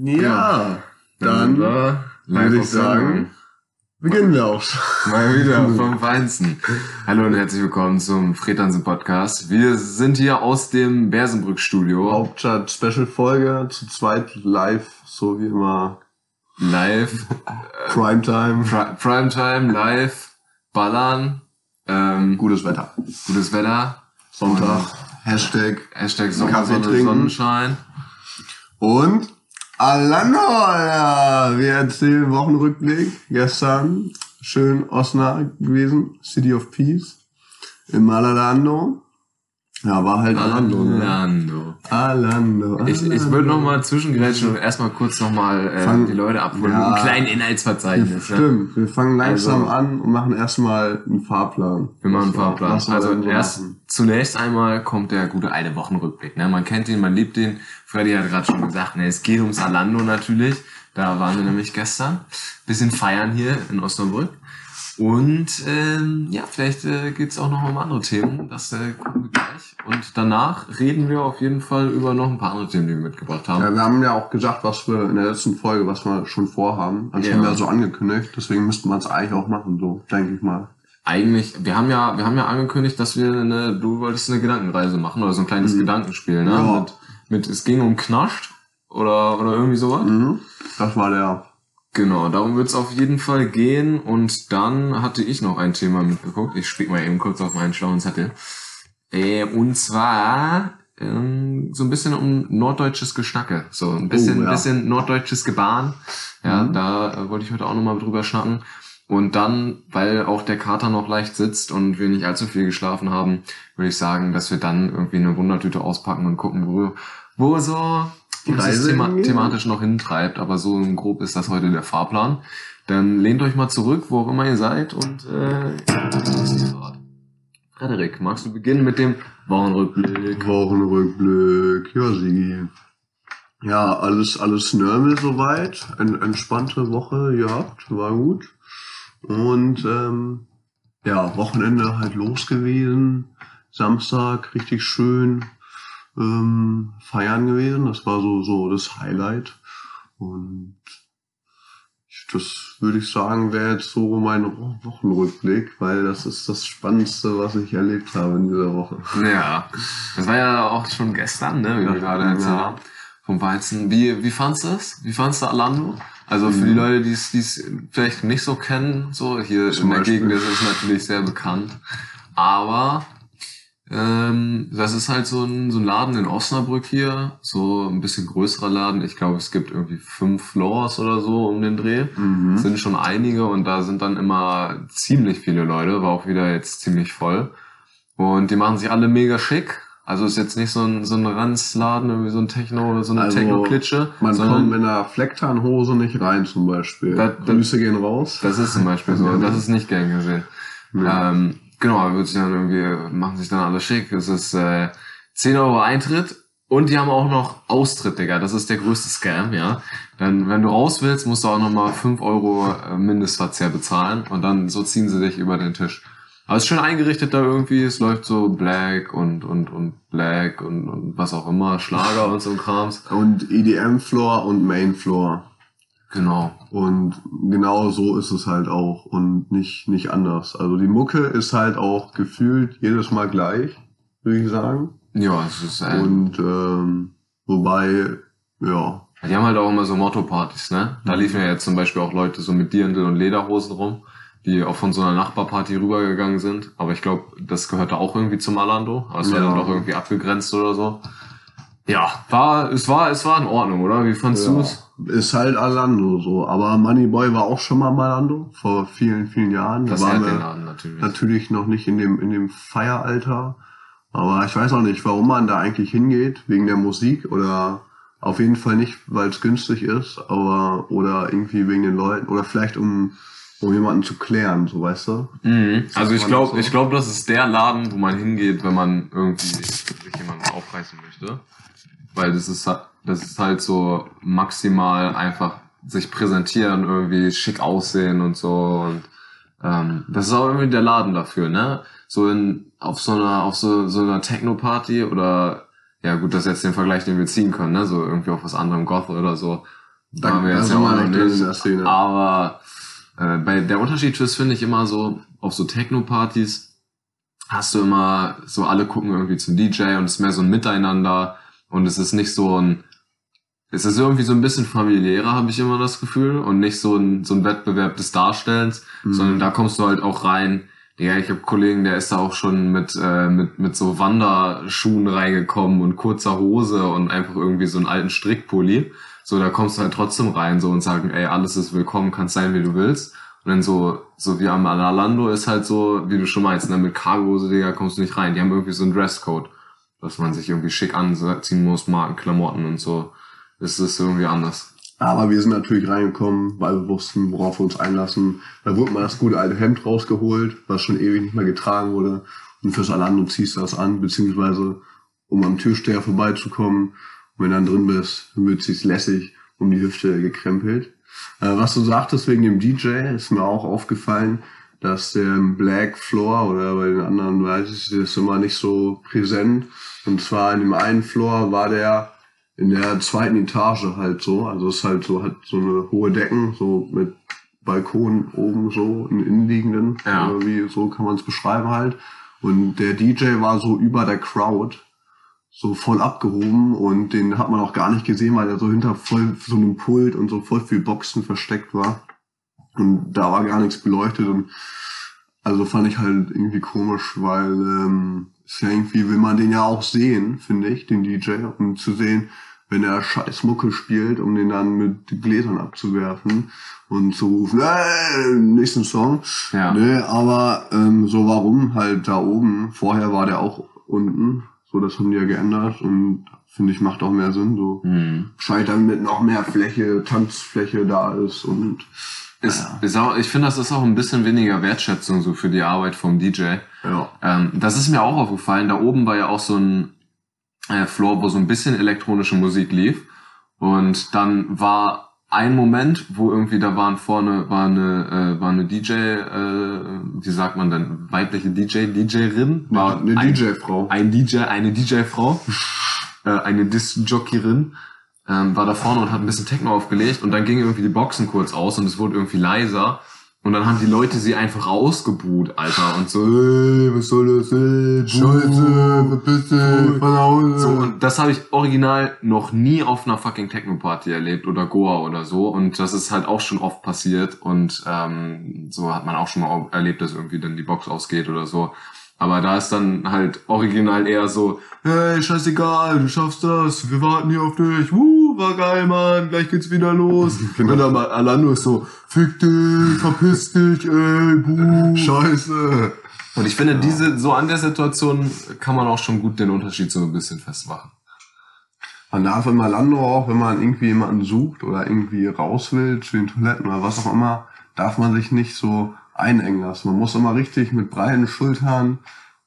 Ja, dann wir würde ich sagen, beginnen wir auch. Mal wieder vom Feinsten. Hallo und herzlich willkommen zum Fretansen Podcast. Wir sind hier aus dem Bersenbrück Studio. Hauptstadt Special Folge, zu zweit live, so wie immer Live, Primetime, Pri Primetime, live, ballern, ähm, gutes Wetter. gutes Wetter, Sonntag, Hashtag Hashtag Kaffee Sommersonne, trinken. Sonnenschein. und Alano, ja, wir erzählen Wochenrückblick. Gestern schön Osnabrück gewesen, City of Peace, in Malalando. Ja, war halt Alando, ne? Orlando. Alando, Ich, ich würde noch mal zwischengrätschen und erstmal kurz noch mal äh, Fang- die Leute abholen. Ja. Ein kleines Inhaltsverzeichnis. Ne? Stimmt, wir fangen langsam Also- an und machen erstmal einen Fahrplan. Wir machen einen Fahrplan. was Also erst machen. zunächst einmal kommt der gute alte Wochenrückblick. Ne? Man kennt ihn, man liebt ihn. Freddy hat gerade schon gesagt, ne, es geht ums Alando natürlich. Da waren wir nämlich gestern. Bisschen feiern hier in Osnabrück. Und ähm, ja, vielleicht äh, geht's auch noch um andere Themen. Das äh, gucken wir gleich. Und danach reden wir auf jeden Fall über noch ein paar andere Themen, die wir mitgebracht haben. Ja, wir haben ja auch gesagt, was wir in der letzten Folge, was wir schon vorhaben. Das Ja. haben wir so angekündigt, deswegen müssten wir es eigentlich auch machen, so, denke ich mal. Eigentlich, wir haben ja, wir haben ja angekündigt, dass wir eine, du wolltest eine Gedankenreise machen oder so ein kleines Gedankenspiel, ne? Mhm. Ja. Mit, mit, es ging um Knascht oder, oder irgendwie sowas. Mhm. Das war der. Genau, darum wird es auf jeden Fall gehen. Und dann hatte ich noch ein Thema mitgeguckt. Ich spiele mal eben kurz auf meinen schlauen Zettel. Äh, und zwar ähm, so ein bisschen um norddeutsches Geschnacke. So ein bisschen, Oh, ja. bisschen norddeutsches Gebaren. Ja, Mhm. da äh, wollte ich heute auch nochmal drüber schnacken. Und dann, weil auch der Kater noch leicht sitzt und wir nicht allzu viel geschlafen haben, würde ich sagen, dass wir dann irgendwie eine Wundertüte auspacken und gucken, wo, wo so Die uns das Reise Thema, thematisch noch hintreibt. Aber so grob ist das heute der Fahrplan. Dann lehnt euch mal zurück, wo auch immer ihr seid und äh. Frederik, magst du beginnen mit dem Wochenrückblick? Wochenrückblick, ja, Sigi. Ja, alles, alles normal soweit. Eine entspannte Woche gehabt, war gut. Und ähm, ja, Wochenende halt los gewesen. Samstag richtig schön ähm, feiern gewesen. Das war so, so das Highlight. Und das würde ich sagen, wäre jetzt so mein Wo- Wochenrückblick, weil das ist das Spannendste, was ich erlebt habe in dieser Woche. Ja, das war ja auch schon gestern, ne, wie wir Ja, gerade erzählt ja. haben. Vom Weizen. Wie, wie fandst du es? Wie fandst du Alando? Also für Mhm. die Leute, die es die es vielleicht nicht so kennen, so hier Zum in der Beispiel. Gegend ist es natürlich sehr bekannt. Aber ähm, das ist halt so ein, so ein Laden in Osnabrück hier, so ein bisschen größerer Laden. Ich glaube, es gibt irgendwie fünf Floors oder so um den Dreh. Mhm. Es sind schon einige und da sind dann immer ziemlich viele Leute, war auch wieder jetzt ziemlich voll. Und die machen sich alle mega schick. Also ist jetzt nicht so ein, so ein Ranzladen, irgendwie so ein Techno oder so eine Also, Techno-Klitsche. Man kommt mit einer Flecktarnhose nicht rein zum Beispiel. Da- da- Grüße gehen raus. Das ist zum Beispiel so. Das ist nicht gern gesehen. Ja. Ähm, genau, wird sich dann irgendwie, machen sich dann alle schick. Es ist äh, 10 Euro Eintritt und die haben auch noch Austritt, Digga. Das ist der größte Scam, ja. Dann, wenn du raus willst, musst du auch nochmal 5 Euro äh, Mindestverzehr bezahlen und dann so ziehen sie dich über den Tisch. Aber es ist schön eingerichtet da irgendwie. Es läuft so Black und, und, und Black und, und was auch immer, Schlager und so Krams. Und EDM-Floor und Main-Floor. Genau. Und genau so ist es halt auch und nicht, nicht anders. Also die Mucke ist halt auch gefühlt jedes Mal gleich, würde ich sagen. Ja, es ist, äh, Und ähm, wobei, ja, Die haben halt auch immer so Motto-Partys, ne? Da liefen ja jetzt zum Beispiel auch Leute so mit Dirndl und Lederhosen rum, die auch von so einer Nachbarparty rübergegangen sind. Aber ich glaube, das gehörte auch irgendwie zum Alando. Aber es war Ja. dann doch irgendwie abgegrenzt oder so. Ja, war, es war, es war in Ordnung, oder? Wie fandst ja du's? Ist halt Alando so. Aber Moneyboy war auch schon mal Malando vor vielen, vielen Jahren. Da Das waren hat wir- den Laden natürlich. Natürlich noch nicht in dem, in dem Feieralter. Aber ich weiß auch nicht, warum man da eigentlich hingeht. Wegen der Musik oder auf jeden Fall nicht, weil es günstig ist, aber oder irgendwie wegen den Leuten oder vielleicht um, um jemanden zu klären, so weißt du. Mhm. Also ich glaube, so. ich glaube, das ist der Laden, wo man hingeht, wenn man irgendwie sich jemanden aufreißen möchte. Weil das ist, das ist halt so maximal einfach sich präsentieren, irgendwie schick aussehen und so. Und ähm, das ist auch irgendwie der Laden dafür, ne? So in, auf so einer, auf so, so einer Techno-Party oder ja gut, das ist jetzt den Vergleich, den wir ziehen können, ne? So irgendwie auf was anderem Goth oder so. Da- waren wir jetzt ja sind auch noch nicht. Aber äh, bei der Unterschied ist, finde ich, immer so, auf so Techno-Partys hast du immer, so alle gucken irgendwie zum DJ und es ist mehr so ein Miteinander und es ist nicht so ein, es ist irgendwie so ein bisschen familiärer, habe ich immer das Gefühl, und nicht so ein, so ein Wettbewerb des Darstellens, Mhm. sondern da kommst du halt auch rein. Ja, ich habe Kollegen, der ist da auch schon mit, äh, mit, mit so Wanderschuhen reingekommen und kurzer Hose und einfach irgendwie so einen alten Strickpulli. So, da kommst du halt trotzdem rein so und sagen, ey, alles ist willkommen, kannst sein, wie du willst. Und dann so, so wie am Alando ist halt so, wie du schon meinst, ne, mit Cargohose, Digga, kommst du nicht rein. Die haben irgendwie so einen Dresscode, dass man sich irgendwie schick anziehen muss, Markenklamotten und so. Ist irgendwie anders. Aber wir sind natürlich reingekommen, weil wir wussten, worauf wir uns einlassen. Da wurde mal das gute alte Hemd rausgeholt, was schon ewig nicht mehr getragen wurde. Und fürs Alando ziehst du das an, beziehungsweise um am Türsteher vorbeizukommen. Und wenn du dann drin bist, wird sich's lässig um die Hüfte gekrempelt. Äh, was du sagtest wegen dem DJ, ist mir auch aufgefallen, dass der Black Floor oder bei den anderen weiß ich, das ist immer nicht so präsent. Und zwar in dem einen Floor war der in der zweiten Etage halt so. Also es ist halt so, hat so eine hohe Decken, so mit Balkon oben so, im Innenliegenden. Ja. Oder wie, so kann man es beschreiben halt. Und der DJ war so über der Crowd, so voll abgehoben und den hat man auch gar nicht gesehen, weil er so hinter voll so einem Pult und so voll viel Boxen versteckt war. Und da war gar nichts beleuchtet und also fand ich halt irgendwie komisch, weil ähm, ist ja irgendwie will man den ja auch sehen, finde ich, den DJ, um zu sehen, wenn er scheiß Mucke spielt, um den dann mit Gläsern abzuwerfen und zu rufen, äh, nächsten Song. Ja. Nee, aber ähm, so warum halt da oben, vorher war der auch unten, so das haben die ja geändert und finde ich macht auch mehr Sinn, so Mhm. wahrscheinlich damit noch mehr Fläche, Tanzfläche da ist und Ist, Ja. ist auch, ich finde, das ist auch ein bisschen weniger Wertschätzung so für die Arbeit vom DJ. ja. Ähm, das ist mir auch aufgefallen. Da oben war ja auch so ein äh, Floor, wo so ein bisschen elektronische Musik lief. Und dann war ein Moment, wo irgendwie da waren vorne war eine äh, war eine DJ, äh, wie sagt man denn, weibliche DJ, DJerin, war eine ein, DJ-Frau. ein DJ, eine DJ-Frau, äh, eine Disc-Jockerin, ähm, war da vorne und hat ein bisschen Techno aufgelegt und dann gingen irgendwie die Boxen kurz aus und es wurde irgendwie leiser und dann haben die Leute sie einfach ausgebuht, Alter, und so, ey, was soll das, ey, Scheiße, dich, von Hause. so, und das habe ich original noch nie auf einer fucking Techno-Party erlebt oder Goa oder so. Und das ist halt auch schon oft passiert. Und ähm, so hat man auch schon mal erlebt, dass irgendwie dann die Box ausgeht oder so. Aber da ist dann halt original eher so, hey, scheißegal, du schaffst das, wir warten hier auf dich, wuh, war geil, Mann, gleich geht's wieder los. Genau. Und dann mal Alando ist so, fick dich, verpiss dich, ey, buh. Scheiße. Und ich finde, diese, so an der Situation kann man auch schon gut den Unterschied so ein bisschen festmachen. Man darf im Malando auch, wenn man irgendwie jemanden sucht oder irgendwie raus will zu den Toiletten oder was auch immer, darf man sich nicht so einengen lassen. Man muss immer richtig mit breiten Schultern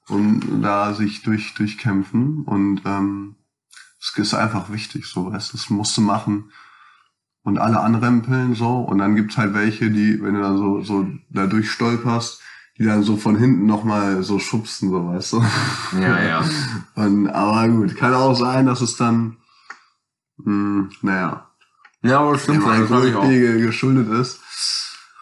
und da sich durch, durchkämpfen. Und ähm, es ist einfach wichtig, so weißt du, das musst du machen. Und alle anrempeln so. Und dann gibt's halt welche, die, wenn du dann so, so da durchstolperst, die dann so von hinten nochmal so schubsen, so weißt du. Ja, ja. Und, aber gut, kann auch sein, dass es dann, mh, naja, Ja, aber dem stimmt, auch. Alkoholpegel geschuldet ist,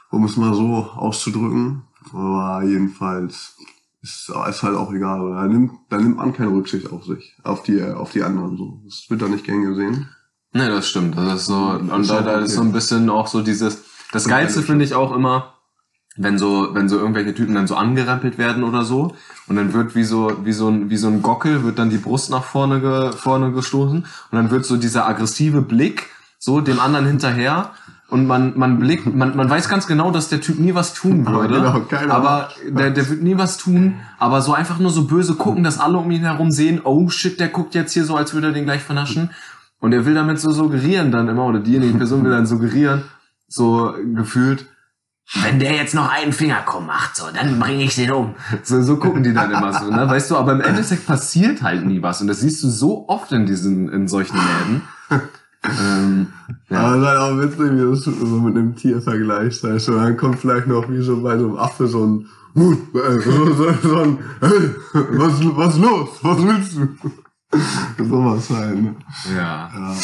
um es mal so auszudrücken. Aber jedenfalls ist, ist halt auch egal. Da nimmt, da nimmt man keine Rücksicht auf sich, auf die, auf die anderen so. Das wird da nicht gern gesehen. Nee, das stimmt. Das ist so, Das und ist da, da ist so ein bisschen auch so dieses, das Und Geilste finde ich auch immer, wenn so, wenn so irgendwelche Typen dann so angerempelt werden oder so, und dann wird wie so, wie so ein, wie so ein Gockel, wird dann die Brust nach vorne, ge, vorne gestoßen, und dann wird so dieser aggressive Blick, so dem anderen hinterher, und man, man blickt, man, man weiß ganz genau, dass der Typ nie was tun Aber würde. genau, aber macht der, der wird nie was tun, aber so einfach nur so böse gucken, dass alle um ihn herum sehen, oh shit, der guckt jetzt hier so, als würde er den gleich vernaschen. Und er will damit so suggerieren dann immer, oder diejenige Person will dann suggerieren, so gefühlt, wenn der jetzt noch einen Finger krumm macht, so, dann bringe ich den um. So, so gucken die dann immer so, ne? Weißt du, aber im Endeffekt passiert halt nie was. Und das siehst du so oft in diesen, in solchen Läden. Ähm, ja. Aber es ist auch witzig, wie das so mit einem Tier vergleicht. Weißt du, dann kommt vielleicht noch wie so bei so einem Affe so ein, äh, so, so, so ein, hey, was, was los? Was willst du? Sowas halt, ne? ja. Ja.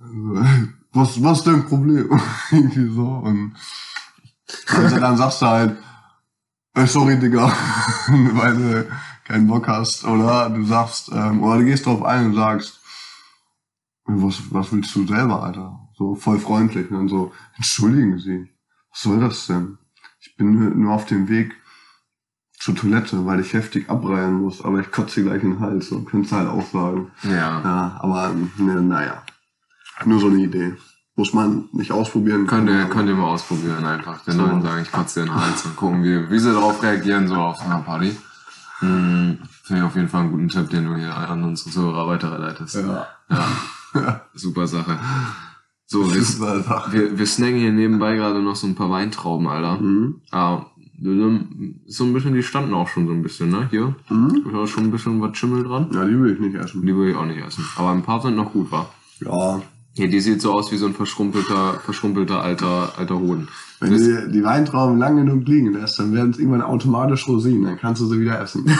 Also, was, was ist dein Problem? Irgendwie so. Und also dann sagst du halt, äh, sorry, Digga, weil du keinen Bock hast. Oder du sagst, ähm, oder du gehst drauf ein und sagst, was, was willst du selber, Alter? So voll freundlich. Und dann so, entschuldigen Sie, was soll das denn? Ich bin nur auf dem Weg zur Toilette, weil ich heftig abreihen muss, aber ich kotze gleich in den Hals. So könntest du halt auch sagen. Ja. Ja, aber ne, naja. Nur so eine Idee. Muss man nicht ausprobieren. Könnt ihr, könnt ihr mal ausprobieren einfach. Den So. Leuten sagen, ich kotze den Hals und gucken, wie, wie sie darauf reagieren, so auf einer Party. Hm, Finde ich auf jeden Fall einen guten Tipp, den du hier an unsere Zuhörer weiterleitest. Ja. Ja, super Sache. So, wir, Super Sache. wir, wir snacken hier nebenbei gerade noch so ein paar Weintrauben, Alter. Mhm. Ah, so ein bisschen, die standen auch schon so ein bisschen, ne? Hier. Mhm. Da schon ein bisschen was Schimmel dran. Ja, die will ich nicht essen. Die will ich auch nicht essen. Aber ein paar sind noch gut, wa? Ja. Hier, die sieht so aus wie so ein verschrumpelter, verschrumpelter alter, alter Hoden. Wenn Das- du die Weintrauben lang genug liegen lässt, dann werden es irgendwann automatisch Rosinen. Dann kannst du sie wieder essen.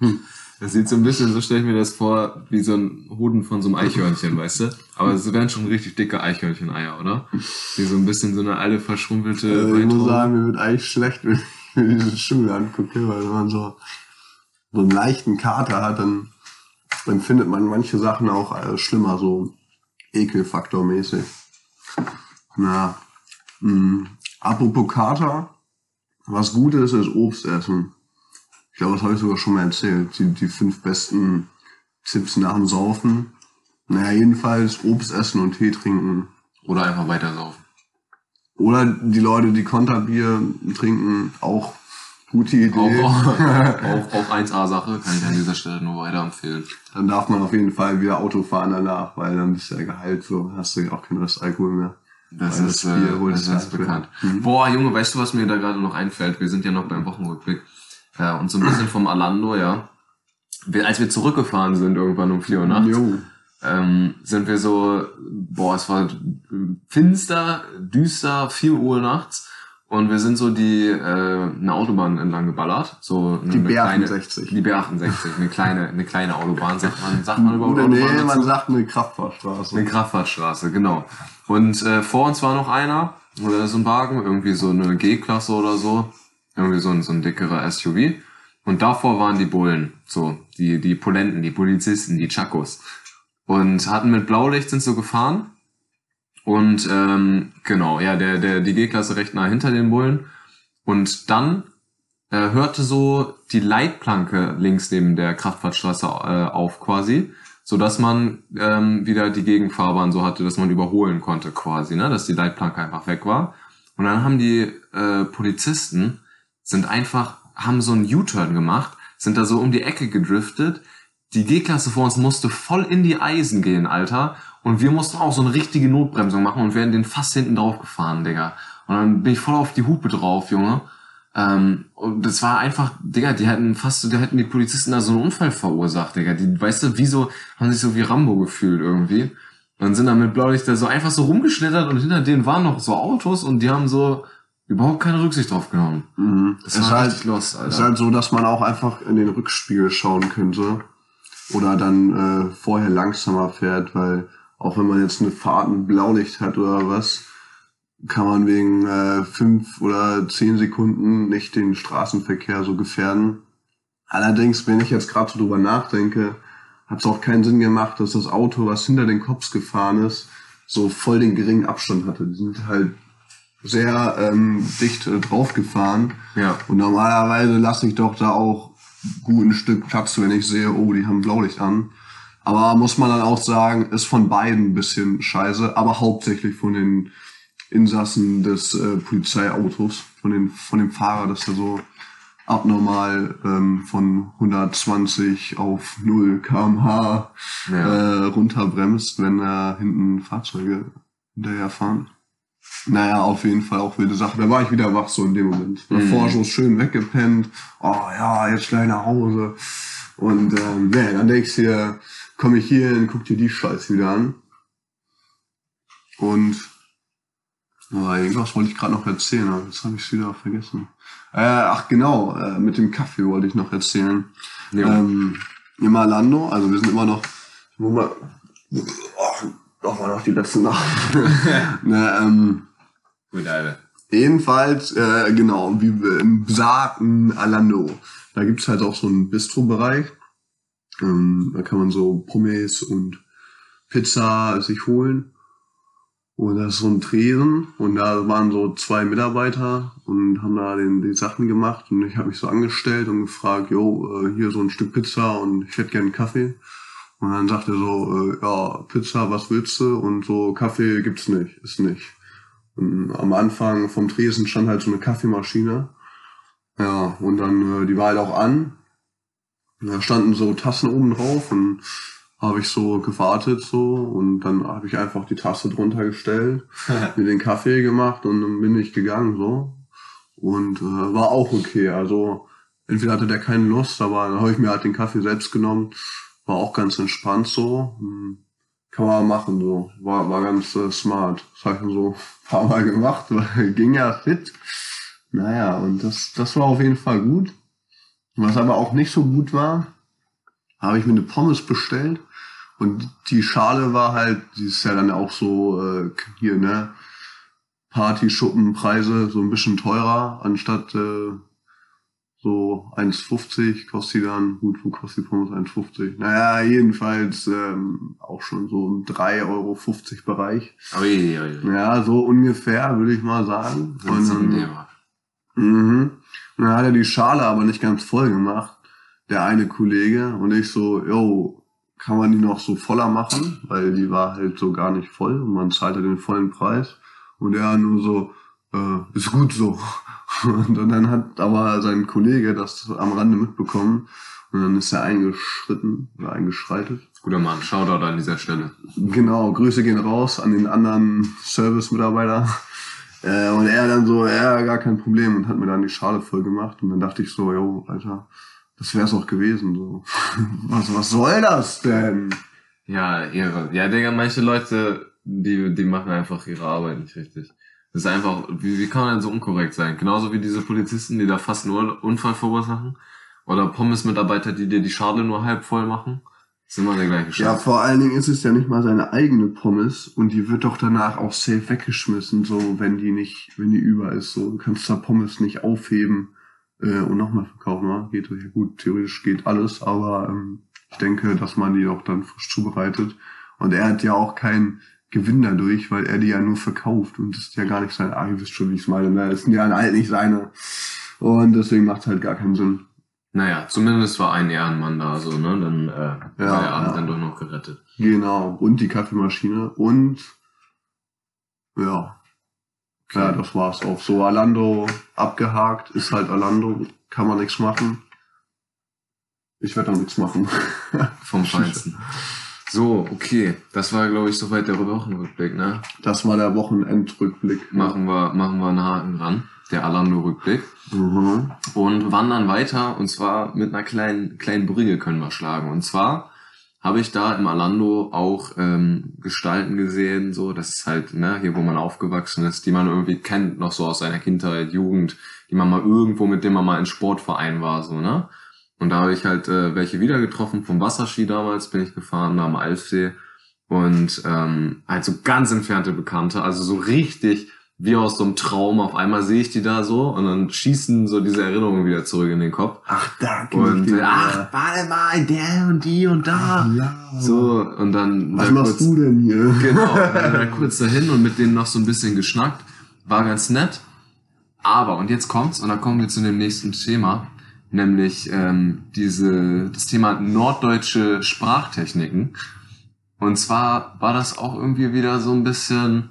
Das sieht so ein bisschen, so stelle ich mir das vor, wie so ein Hoden von so einem Eichhörnchen, weißt du? Aber es wären schon richtig dicke Eichhörnchen-Eier, oder? Die so ein bisschen so eine alte, verschrumpelte Äh, ich muss sagen, mir wird eigentlich schlecht, wenn ich mir diese Schimmel angucke, weil wenn man so, so einen leichten Kater hat, dann, dann findet man manche Sachen auch äh, schlimmer, so ekelfaktormäßig. Na, mh, apropos Kater, was gut ist, ist Obst essen. Ich glaube, das habe ich sogar schon mal erzählt. Die, die fünf besten Tipps nach dem Saufen. Naja, jedenfalls Obst essen und Tee trinken. Oder einfach weiter saufen. Oder die Leute, die Konterbier trinken, auch gute Idee. Auch, auch, auch 1A-Sache, kann ich an dieser Stelle nur weiterempfehlen. Dann darf man auf jeden Fall wieder Auto fahren danach, weil dann bist du ja geheilt, so hast du ja auch keinen Rest Alkohol mehr. Das Weil ist, das Bier äh, das ist halt bekannt. Mhm. Boah, Junge, weißt du, was mir da gerade noch einfällt? Wir sind ja noch beim Wochenrückblick. Ja, und so ein bisschen vom Alando, ja. Wir, als wir zurückgefahren sind, irgendwann um 4 Uhr nachts, Jo. ähm, sind wir so, boah, es war finster, düster, 4 Uhr nachts. Und wir sind so die, äh, eine Autobahn entlang geballert. So Die eine kleine, B68. Die B68, eine kleine, eine kleine Autobahn, sagt man, sagt man überhaupt Autobahn nee, dazu? man sagt eine Kraftfahrstraße. Eine Kraftfahrtstraße, genau. Und äh, vor uns war noch einer, oder so ein Wagen, irgendwie so eine G-Klasse oder so. Irgendwie so ein, so ein dickerer SUV. Und davor waren die Bullen, so, die, die Polenten, die Polizisten, die Chakos. Und hatten mit Blaulicht sind so gefahren. Und ähm, genau, ja, der, der, die G-Klasse recht nah hinter den Bullen. Und dann äh, hörte so die Leitplanke links neben der Kraftfahrtstraße äh, auf quasi, so dass man ähm, wieder die Gegenfahrbahn so hatte, dass man überholen konnte quasi, ne, dass die Leitplanke einfach weg war. Und dann haben die äh, Polizisten sind einfach haben so einen U-Turn gemacht, sind da so um die Ecke gedriftet. Die G-Klasse vor uns musste voll in die Eisen gehen, Alter. Und wir mussten auch so eine richtige Notbremsung machen und werden den fast hinten drauf gefahren, Digga. Und dann bin ich voll auf die Hupe drauf, Junge. Ähm, und das war einfach, Digga, die hätten fast, da hätten die Polizisten da so einen Unfall verursacht, Digga. Die, weißt du, wieso haben sich so wie Rambo gefühlt irgendwie. Und sind dann mit Blaulicht da so einfach so rumgeschlittert und hinter denen waren noch so Autos und die haben so überhaupt keine Rücksicht drauf genommen. Mhm. Das Es ist halt, los, Alter. ist halt so, dass man auch einfach in den Rückspiegel schauen könnte. Oder dann äh, vorher langsamer fährt, weil auch wenn man jetzt eine Fahrt ein Blaulicht hat oder was, kann man wegen äh, fünf oder zehn Sekunden nicht den Straßenverkehr so gefährden. Allerdings, wenn ich jetzt gerade so drüber nachdenke, hat es auch keinen Sinn gemacht, dass das Auto, was hinter den Cops gefahren ist, so voll den geringen Abstand hatte. Die sind halt sehr ähm, dicht äh, drauf gefahren. Ja. Und normalerweise lasse ich doch da auch gut ein Stück Platz, wenn ich sehe, oh, die haben Blaulicht an. Aber muss man dann auch sagen, ist von beiden ein bisschen scheiße, aber hauptsächlich von den Insassen des äh, Polizeiautos, von, den, von dem Fahrer, dass er so abnormal ähm, von 120 auf 0 kmh Ja. äh, runterbremst, wenn da hinten Fahrzeuge hinterherfahren. Naja, auf jeden Fall auch wilde Sache. Da war ich wieder wach so in dem Moment. Mhm. Davor schon schön weggepennt. Oh ja, jetzt gleich nach Hause. Und ähm, nee, dann denkst du dir, komm ich hier hin, guck dir die Scheiße wieder an. Und oh, irgendwas wollte ich gerade noch erzählen, aber jetzt habe ich es wieder vergessen. Äh, ach genau, äh, mit dem Kaffee wollte ich noch erzählen. Ja. Ähm, Im Alando, also wir sind immer noch, mal, oh, doch mal noch die letzten Namen. ne, ähm, Gut, Alter. Jedenfalls, äh, genau, wie im besagten Alando. Da gibt's halt auch so einen Bistro-Bereich. Ähm, da kann man so Pommes und Pizza sich holen. Und da ist so ein Tresen und da waren so zwei Mitarbeiter und haben da den, die Sachen gemacht und ich habe mich so angestellt und gefragt, jo, äh, hier so ein Stück Pizza und ich hätte gerne einen Kaffee. Und dann sagt er so, äh, ja, Pizza, was willst du? Und so Kaffee gibt's nicht, ist nicht. Und am Anfang vom Tresen stand halt so eine Kaffeemaschine. Ja, und dann, äh, die war halt auch an. Und Da standen so Tassen oben drauf und habe ich so gewartet so und dann habe ich einfach die Tasse drunter gestellt, mir den Kaffee gemacht und dann bin ich gegangen so und äh, war auch okay. Also entweder hatte der keine Lust, aber dann habe ich mir halt den Kaffee selbst genommen, war auch ganz entspannt so. Hm, Kann man machen so, war war ganz äh, smart. Das habe ich so ein paar Mal gemacht, weil ging ja fit. Naja und das das war auf jeden Fall gut. Was aber auch nicht so gut war, habe ich mir eine Pommes bestellt und die Schale war halt, die ist ja dann auch so äh, hier, ne, Partyschuppenpreise so ein bisschen teurer, anstatt äh, so 1,50 kostet die dann, gut, wo kostet die Pommes 1,50? Naja, jedenfalls ähm, auch schon so im 3,50 Euro Bereich. Ui, ui, ui. Ja, so ungefähr, würde ich mal sagen. Und, Thema. Mhm. Und dann hat er die Schale aber nicht ganz voll gemacht, der eine Kollege. Und ich so, yo, kann man die noch so voller machen? Weil die war halt so gar nicht voll und man zahlt ja den vollen Preis. Und er nur so, äh, ist gut so. Und dann hat aber sein Kollege das am Rande mitbekommen. Und dann ist er eingeschritten oder eingeschreitet. Guter Mann, Shoutout an dieser Stelle. Genau, Grüße gehen raus an den anderen Service-Mitarbeiter. Äh, und er dann so, ja, gar kein Problem und hat mir dann die Schale voll gemacht. Und dann dachte ich so, jo, Alter, das wär's auch gewesen. So. Was, was soll das denn? Ja, ihre. Ja, Digga, manche Leute, die, die machen einfach ihre Arbeit nicht richtig. Das ist einfach, wie, wie kann man denn so unkorrekt sein? Genauso wie diese Polizisten, die da fast nur Unfall verursachen. Oder Pommes-Mitarbeiter, die dir die Schale nur halb voll machen. Das ist immer der gleiche Ja, Scheiß. vor allen Dingen ist es ja nicht mal seine eigene Pommes und die wird doch danach auch safe weggeschmissen, so wenn die nicht, wenn die über ist. So, du kannst da Pommes nicht aufheben äh, und nochmal verkaufen. Ja? Geht ja gut, theoretisch geht alles, aber ähm, ich denke, dass man die doch dann frisch zubereitet. Und er hat ja auch keinen Gewinn dadurch, weil er die ja nur verkauft und das ist ja gar nicht sein. Ah, ihr wisst schon, wie ich es meine. Ne? Das sind ja halt nicht seine. Und deswegen macht es halt gar keinen Sinn. Naja, zumindest war ein Ehrenmann da, so, ne? Dann äh, war der Abend ja. dann doch noch gerettet. Genau. Und die Kaffeemaschine und ja. Ja, das war's auch. So Alando abgehakt, ist halt Alando, kann man nichts machen. Ich werde da nichts machen. Vom Feinsten. So, okay. Das war, glaube ich, soweit der Wochenrückblick, ne? Das war der Wochenendrückblick. Machen wir, machen wir einen Haken ran. Der Alando-Rückblick. Mhm. Und wandern weiter. Und zwar mit einer kleinen, kleinen Brücke können wir schlagen. Und zwar habe ich da im Alando auch ähm, Gestalten gesehen, so, das ist halt, ne, hier wo man aufgewachsen ist, die man irgendwie kennt, noch so aus seiner Kindheit, Jugend, die man mal irgendwo, mit dem man mal in Sportverein war, so, ne? Und da habe ich halt äh, welche wieder getroffen, vom Wasserski damals bin ich gefahren, da am Alfsee. Und ähm, halt so ganz entfernte Bekannte, also so richtig wie aus so einem Traum. Auf einmal sehe ich die da so und dann schießen so diese Erinnerungen wieder zurück in den Kopf. Ach, da Und ich ach, warte mal, der und die und da. ja. So, und dann Was machst kurz, du denn hier? Genau, dann da kurz dahin und mit denen noch so ein bisschen geschnackt. War ganz nett. Aber, und jetzt kommt's, und dann kommen wir zu dem nächsten Thema, nämlich ähm, diese, das Thema norddeutsche Sprachtechniken. Und zwar war das auch irgendwie wieder so ein bisschen,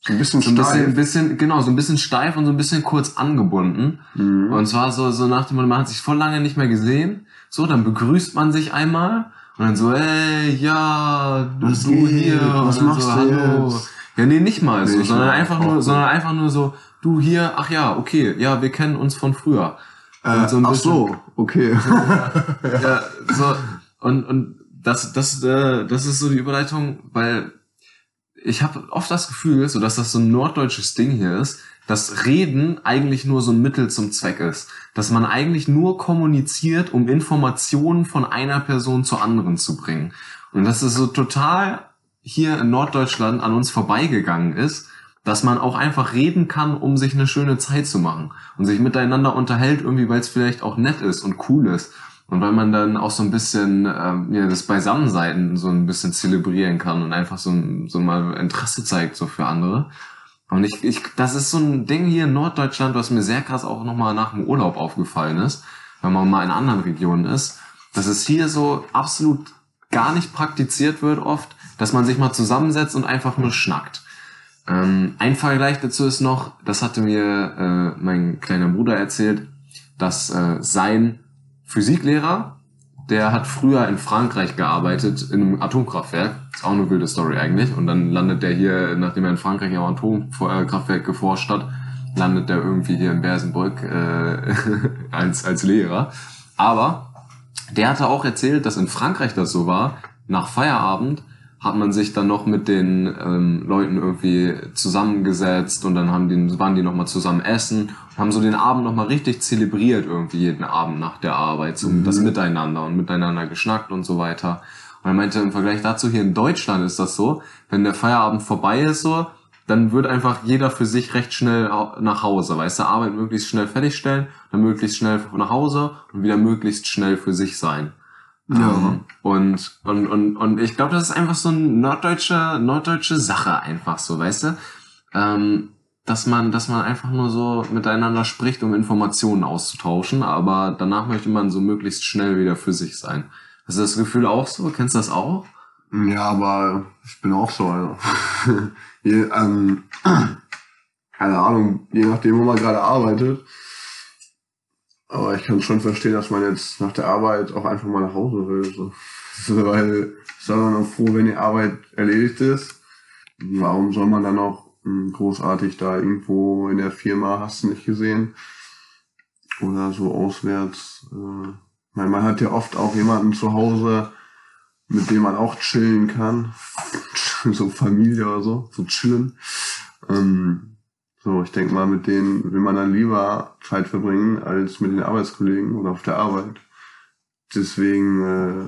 So ein bisschen so ein steif. bisschen, genau, so ein bisschen steif und so ein bisschen kurz angebunden. Mhm. Und zwar so, so nach dem Motto, man hat sich voll lange nicht mehr gesehen. So, dann begrüßt man sich einmal und dann so, ey, ja, du, Was du hier. Was machst so, du hallo. jetzt? Ja, nee, nicht mal so, Nicht sondern einfach nur, sondern einfach nur so, du hier, ach ja, okay, ja, wir kennen uns von früher. Äh, so ach so, okay. ja, so, und, und das, das, äh, das ist so die Überleitung, weil ich habe oft das Gefühl, so dass das so ein norddeutsches Ding hier ist, dass Reden eigentlich nur so ein Mittel zum Zweck ist. Dass man eigentlich nur kommuniziert, um Informationen von einer Person zur anderen zu bringen. Und das ist so total hier in Norddeutschland an uns vorbeigegangen ist, dass man auch einfach reden kann, um sich eine schöne Zeit zu machen und sich miteinander unterhält, irgendwie, weil es vielleicht auch nett ist und cool ist. Und weil man dann auch so ein bisschen ähm, ja, das Beisammensein so ein bisschen zelebrieren kann und einfach so, so mal Interesse zeigt so für andere. Und ich, ich, das ist so ein Ding hier in Norddeutschland, was mir sehr krass auch nochmal nach dem Urlaub aufgefallen ist, wenn man mal in anderen Regionen ist, dass es hier so absolut gar nicht praktiziert wird oft, dass man sich mal zusammensetzt und einfach nur schnackt. Ähm, ein Vergleich dazu ist noch, das hatte mir äh, mein kleiner Bruder erzählt, dass äh, sein Physiklehrer, der hat früher in Frankreich gearbeitet, in einem Atomkraftwerk. Ist auch eine wilde Story eigentlich. Und dann landet der hier, nachdem er in Frankreich am Atomkraftwerk geforscht hat, landet der irgendwie hier in Bersenbrück äh, als, als Lehrer. Aber der hatte auch erzählt, dass in Frankreich das so war, nach Feierabend hat man sich dann noch mit den ähm, Leuten irgendwie zusammengesetzt und dann haben die, waren die nochmal zusammen essen und haben so den Abend nochmal richtig zelebriert irgendwie jeden Abend nach der Arbeit, so mhm. das Miteinander und miteinander geschnackt und so weiter. Und er meinte, im Vergleich dazu hier in Deutschland ist das so, wenn der Feierabend vorbei ist so, dann wird einfach jeder für sich recht schnell nach Hause, weißt du, Arbeit möglichst schnell fertigstellen, dann möglichst schnell nach Hause und wieder möglichst schnell für sich sein. Ja. Ähm, und, und, und, und ich glaube, das ist einfach so eine norddeutsche, norddeutsche Sache einfach so, weißt du? Ähm, dass man, dass man einfach nur so miteinander spricht, um Informationen auszutauschen, aber danach möchte man so möglichst schnell wieder für sich sein. Hast du das Gefühl auch so? Kennst du das auch? Ja, aber ich bin auch so, also. je, ähm, keine Ahnung, je nachdem, wo man gerade arbeitet, aber ich kann schon verstehen, dass man jetzt nach der Arbeit auch einfach mal nach Hause will. So. so weil ist dann auch froh, wenn die Arbeit erledigt ist. Warum soll man dann auch hm, großartig da irgendwo in der Firma, hast du nicht gesehen? Oder so auswärts. Äh, weil man hat ja oft auch jemanden zu Hause, mit dem man auch chillen kann. so Familie oder so, so chillen. Ähm, so, ich denke mal, mit denen will man dann lieber Zeit verbringen als mit den Arbeitskollegen oder auf der Arbeit. Deswegen, äh,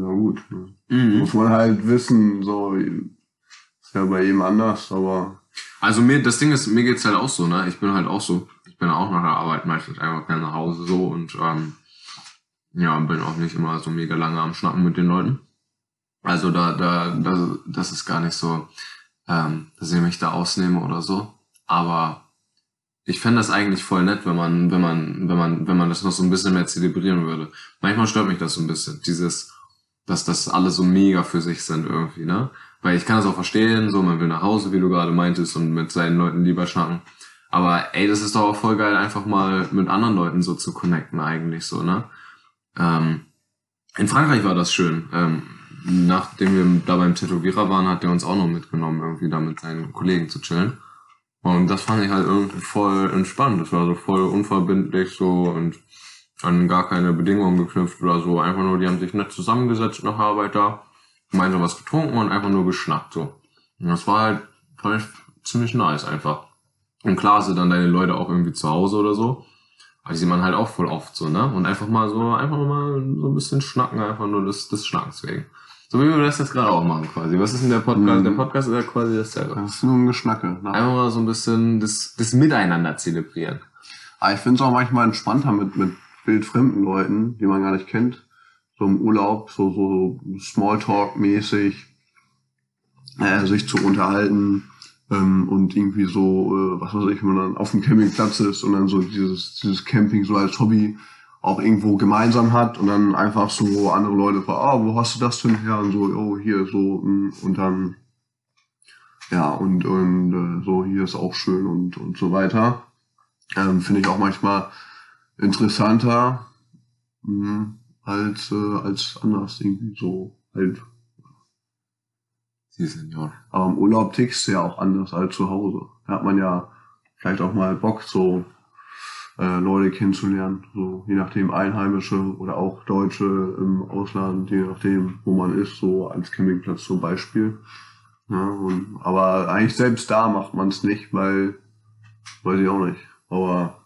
ja gut. Ne? Mhm. Muss man halt wissen, so ist ja bei jedem anders, aber. Also mir, das Ding ist, mir geht's halt auch so, ne? Ich bin halt auch so. Ich bin auch nach der Arbeit meistens einfach gerne nach Hause so und ähm, ja, bin auch nicht immer so mega lange am Schnacken mit den Leuten. Also da, da, da das ist gar nicht so, ähm, dass ich mich da ausnehme oder so. Aber ich fände das eigentlich voll nett, wenn man, wenn man, wenn man, wenn man das noch so ein bisschen mehr zelebrieren würde. Manchmal stört mich das so ein bisschen, dieses, dass das alle so mega für sich sind irgendwie, ne? Weil ich kann das auch verstehen, so man will nach Hause, wie du gerade meintest, und mit seinen Leuten lieber schnacken. Aber ey, das ist doch auch voll geil, einfach mal mit anderen Leuten so zu connecten eigentlich so, ne? Ähm, in Frankreich war das schön. Ähm, nachdem wir da beim Tätowierer waren, hat er uns auch noch mitgenommen, irgendwie da mit seinen Kollegen zu chillen. Und das fand ich halt irgendwie voll entspannt. Das war so voll unverbindlich so und an gar keine Bedingungen geknüpft oder so. Einfach nur, die haben sich nett zusammengesetzt nach Arbeit da, gemeinsam was getrunken und einfach nur geschnackt so. Und das war halt, fand ich ziemlich nice einfach. Und klar sind dann deine Leute auch irgendwie zu Hause oder so. Aber die sieht man halt auch voll oft so, ne? Und einfach mal so, einfach mal so ein bisschen schnacken, einfach nur des, des Schnackens wegen. So wie wir das jetzt gerade auch machen quasi. Was ist denn der Podcast? Mhm. Der Podcast ist ja quasi dasselbe. Das ist nur ein Geschnacke. Ne? Einfach mal so ein bisschen das, das Miteinander zelebrieren. Aber ich finde es auch manchmal entspannter mit, mit wildfremden Leuten, die man gar nicht kennt. So im Urlaub, so, so Smalltalk-mäßig, äh, sich zu unterhalten ähm, und irgendwie so, äh, was weiß ich, wenn man dann auf dem Campingplatz ist und dann so dieses, dieses Camping so als Hobby auch irgendwo gemeinsam hat und dann einfach so andere Leute fragen, ah, wo hast du das denn her? Und so, oh, hier so hm, und dann ja und, und äh, so hier ist auch schön und und so weiter. Ähm, Finde ich auch manchmal interessanter mh, hm, als äh, als anders irgendwie so halt. Sie ja. Aber im Urlaub tickst du ja auch anders als zu Hause. Da hat man ja vielleicht auch mal Bock so äh, Leute kennenzulernen, so je nachdem Einheimische oder auch Deutsche im Ausland, je nachdem, wo man ist, so als Campingplatz zum Beispiel. Ja, und, aber eigentlich selbst da macht man es nicht, weil weiß ich auch nicht. Aber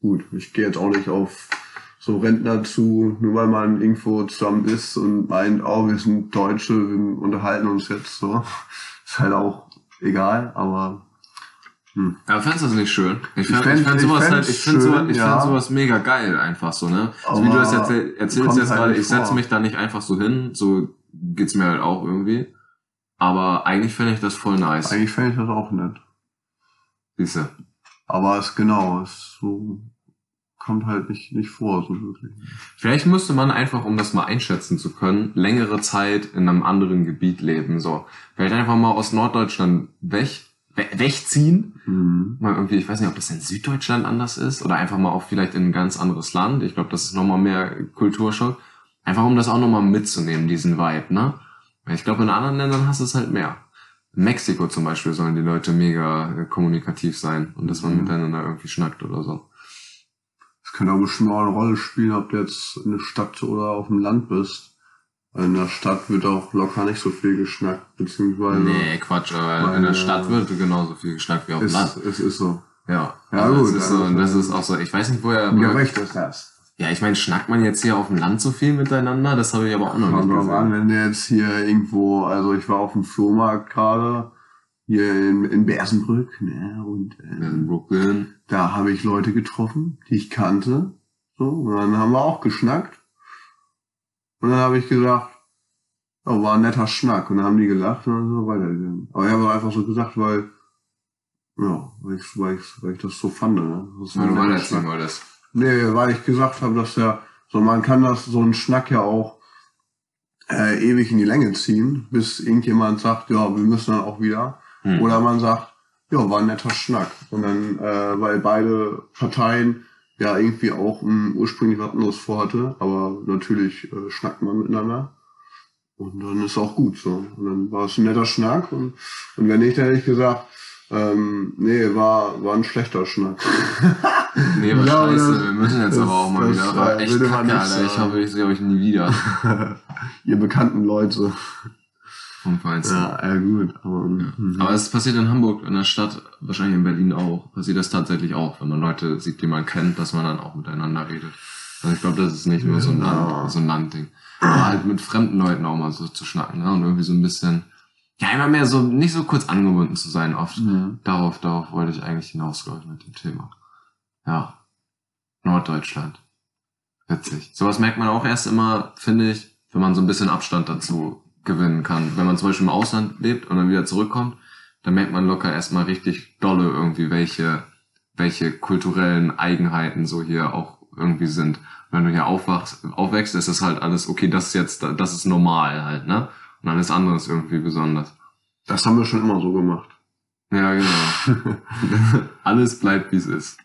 gut, ich gehe jetzt auch nicht auf so Rentner zu, nur weil man irgendwo zusammen ist und meint, oh, wir sind Deutsche, wir unterhalten uns jetzt so. Ist halt auch egal, aber hm. Ja, fändest du das nicht schön? Ich Ich fänd, fänd- ich fänd ich sowas, halt, ich find sowas, schön, ich ja. fänd sowas mega geil einfach so, ne? So wie Aber du das erzähl, erzählst jetzt halt gerade, ich setz vor. mich da nicht einfach so hin, so geht's mir halt auch irgendwie. Aber eigentlich fände ich das voll nice. eigentlich fände ich das auch nett. Siehste. Aber es genau, es so kommt halt nicht, nicht vor, so wirklich. Vielleicht müsste man einfach, um das mal einschätzen zu können, längere Zeit in einem anderen Gebiet leben, so. Vielleicht einfach mal aus Norddeutschland weg, we wegziehen. Mhm. Mal irgendwie, ich weiß nicht, ob das in Süddeutschland anders ist oder einfach mal auch vielleicht in ein ganz anderes Land. Ich glaube, das ist nochmal mehr Kulturschock. Einfach um das auch nochmal mitzunehmen, diesen Vibe, ne? Weil Ich glaube, in anderen Ländern hast du es halt mehr. In Mexiko zum Beispiel sollen die Leute mega äh, kommunikativ sein und dass man Mhm. miteinander irgendwie schnackt oder so. Es kann auch bestimmt auch eine Rolle spielen, ob du jetzt in der Stadt oder auf dem Land bist. In der Stadt wird auch locker nicht so viel geschnackt, beziehungsweise Nee, Quatsch, aber in der Stadt wird genauso viel geschnackt wie auf dem Land. es ist so. Ja, Ja, also gut, es ist so, also- und das ist auch so, ich weiß nicht, woher, recht ist das. ja, ich meine, schnackt man jetzt hier auf dem Land so viel miteinander? Das habe ich aber auch noch Kommt nicht drauf an, gesehen. wenn du jetzt hier irgendwo, also ich war auf dem Flohmarkt gerade, hier in, in Bersenbrück, ne, und äh, In Brooklyn. da habe ich Leute getroffen, die ich kannte. So, und dann haben wir auch geschnackt. Und dann habe ich gesagt, oh, war ein netter Schnack. Und dann haben die gelacht und dann sind wir weitergegangen. Aber ich habe einfach so gesagt, weil, ja, weil ich, weil ich, weil ich das so fand. Ne? Das ein netter weiterziehen Schnack. wolltest. Nee, weil ich gesagt habe, dass ja, so man kann das, so einen Schnack ja auch äh, ewig in die Länge ziehen, bis irgendjemand sagt, ja, wir müssen dann auch wieder. Hm. Oder man sagt, ja, war ein netter Schnack. Und dann, äh, weil beide Parteien ja irgendwie auch um, ursprünglich was anderes vorhatte, aber natürlich äh, schnackt man miteinander. Und dann ist auch gut so. Und dann war es ein netter Schnack und, und wenn nicht, dann hätte ich gesagt, ähm, nee, war, war ein schlechter Schnack. Nee, aber Ja, scheiße, wir müssen jetzt aber auch mal wieder. War äh, echt kacke, Alter. Ich hoffe, ich sehe euch nie wieder. Ihr bekannten Leute. Vom Feinsten. Ja, ja gut. Aber, mhm. Aber es passiert in Hamburg, in der Stadt, wahrscheinlich in Berlin auch, passiert das tatsächlich auch, wenn man Leute sieht, die man kennt, dass man dann auch miteinander redet. Also ich glaube, das ist nicht nur so ein, Ja. Land, so ein Landding. Aber halt mit fremden Leuten auch mal so zu schnacken, ne? Und irgendwie so ein bisschen, ja, immer mehr so, nicht so kurz angebunden zu sein oft. Mhm. Darauf, darauf wollte ich eigentlich hinaus, glaube ich, mit dem Thema. Ja. Norddeutschland. Witzig. Sowas merkt man auch erst immer, finde ich, wenn man so ein bisschen Abstand dazu gewinnen kann. Wenn man zum Beispiel im Ausland lebt und dann wieder zurückkommt, dann merkt man locker erstmal richtig dolle irgendwie, welche, welche kulturellen Eigenheiten so hier auch irgendwie sind. Wenn du hier aufwachst, aufwächst, ist das halt alles, okay, das ist jetzt, das ist normal halt, ne? Und alles andere ist irgendwie besonders. Das haben wir schon immer so gemacht. Ja, genau. alles bleibt, wie es ist.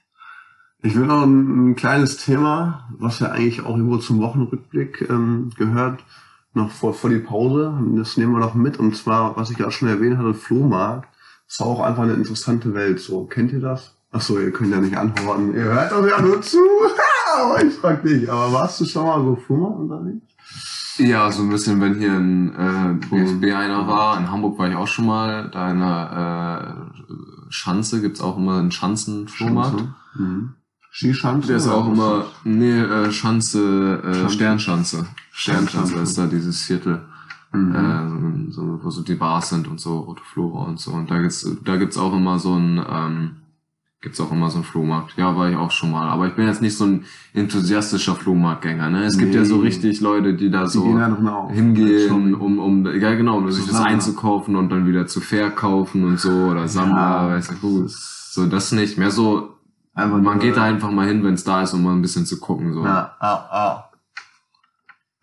Ich will noch ein, ein kleines Thema, was ja eigentlich auch irgendwo zum Wochenrückblick ähm, gehört, noch vor, vor die Pause. Das nehmen wir noch mit. Und zwar, was ich ja schon erwähnt hatte, Flohmarkt. Ist auch einfach eine interessante Welt. So, kennt ihr das? Ach so, ihr könnt ja nicht antworten. Ihr hört das ja nur zu. ich frag dich. Aber warst du schon mal so Flohmarkt unterwegs? Ja, so ein bisschen, wenn hier in äh, BSB einer war. In Hamburg war ich auch schon mal. Da in der äh, Schanze gibt's auch immer einen Schanzenflohmarkt. Schanze. Mhm. Skischanze? Der ist auch immer, nee, äh, Schanze, äh, Schanze. Sternschanze. Sternschanze ist da dieses Viertel? Mhm. äh, so, wo so die Bars sind und so, Rote Flora und so. Und da gibt's, da gibt's auch immer so ein, ähm, gibt's auch immer so einen Flohmarkt. Ja, war ich auch schon mal. Aber ich bin jetzt nicht so ein enthusiastischer Flohmarktgänger, ne? Es gibt ja so Nee. richtig Leute, die da Die so noch auf. hingehen, um, um, ja genau, um sich das Sammler. einzukaufen und dann wieder zu verkaufen und so, oder Sammler, Ja, weiß ich gut. So, das nicht. Mehr so, Einfach man geht da einfach mal hin, wenn es da ist, um mal ein bisschen zu gucken, so. Ja, ah, ah.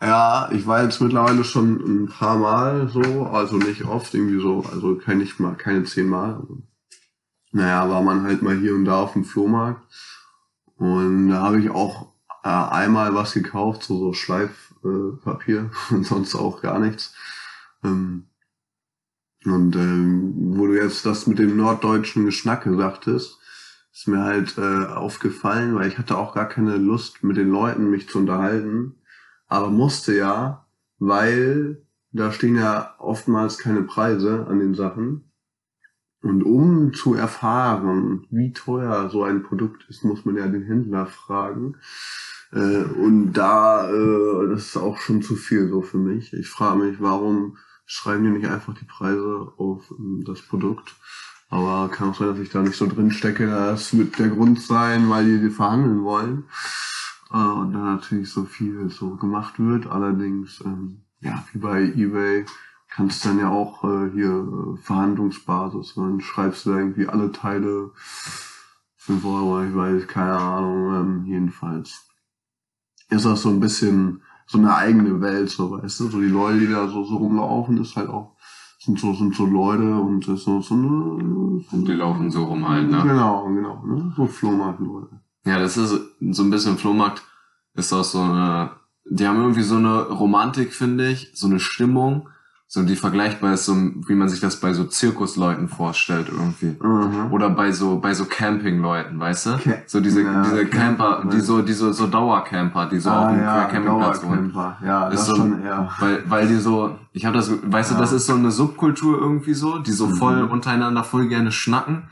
Ja, ich war jetzt mittlerweile schon ein paar Mal so, also nicht oft, irgendwie so, also kein, nicht mal, keine zehn Mal. Naja, war man halt mal hier und da auf dem Flohmarkt. Und da habe ich auch äh, einmal was gekauft, so, so Schleifpapier äh, und sonst auch gar nichts. Ähm, und ähm, wo du jetzt das mit dem norddeutschen Geschnacke sagtest, ist mir halt äh, aufgefallen, weil ich hatte auch gar keine Lust, mit den Leuten mich zu unterhalten, aber musste ja, weil da stehen ja oftmals keine Preise an den Sachen. Und um zu erfahren, wie teuer so ein Produkt ist, muss man ja den Händler fragen. Äh, und da, äh, das ist auch schon zu viel so für mich. Ich frage mich, warum schreiben die nicht einfach die Preise auf ähm, das Produkt? Aber kann auch sein, dass ich da nicht so drin stecke. Das wird der Grund sein, weil die, die verhandeln wollen. Äh, und dann natürlich so viel so gemacht wird. Allerdings, ähm, ja, wie bei eBay kannst du dann ja auch äh, hier äh, Verhandlungsbasis. Dann schreibst du da irgendwie alle Teile 5 Euro, ich weiß, keine Ahnung, ähm, jedenfalls ist das so ein bisschen so eine eigene Welt, so weißt du, so die Leute, die da so, so rumlaufen, ist halt auch, sind so, sind so Leute und das so, so eine, so Die laufen so rum halt, ne? Genau, genau, ne? So Flohmarkt-Leute. Ja, das ist so ein bisschen Flohmarkt, ist auch so eine, die haben irgendwie so eine Romantik, finde ich, so eine Stimmung, so die vergleichbar ist, so wie man sich das bei so Zirkusleuten vorstellt irgendwie. Mhm. Oder bei so, bei so Campingleuten, weißt du? Ca- So diese, Ja, diese Camper, die so, diese so Dauercamper, die so auf dem Campingplatz wohnen. Ja, Ist das so- schon eher. Weil, weil die so, ich habe das, weißt du, Ja. das ist so eine Subkultur irgendwie so, die so voll Mhm. untereinander voll gerne schnacken.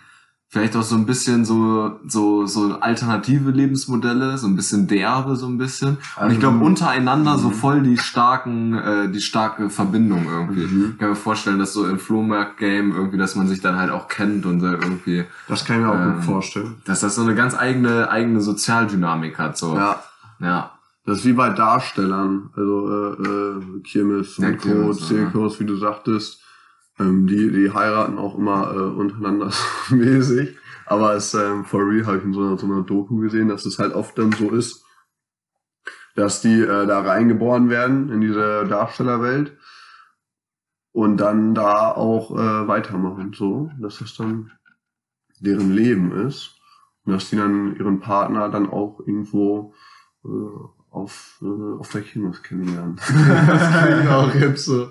Vielleicht auch so ein bisschen so, so, so alternative Lebensmodelle, so ein bisschen derbe, so ein bisschen. Und ich glaube, untereinander so mhm. voll die starken, äh, die starke Verbindung irgendwie. Mhm. Ich kann mir vorstellen, dass so im Flohmarkt-Game irgendwie, dass man sich dann halt auch kennt und irgendwie, Das kann ich mir auch Ähm, gut vorstellen. dass das so eine ganz eigene, eigene Sozialdynamik hat, so. Ja. Ja. Das ist wie bei Darstellern, also äh, äh, Kirmes Ja, und Co., Kirmes, ja. Zirkus, wie du sagtest, ähm, die, die heiraten auch immer äh, untereinander mäßig. Aber es ähm, for real habe ich in so einer, so einer Doku gesehen, dass es halt oft dann so ist, dass die äh, da reingeboren werden in diese Darstellerwelt und dann da auch äh, weitermachen, so, dass das dann deren Leben ist und dass die dann ihren Partner dann auch irgendwo äh, auf, äh, auf der Kirmes kennenlernen. das klingt auch jetzt so.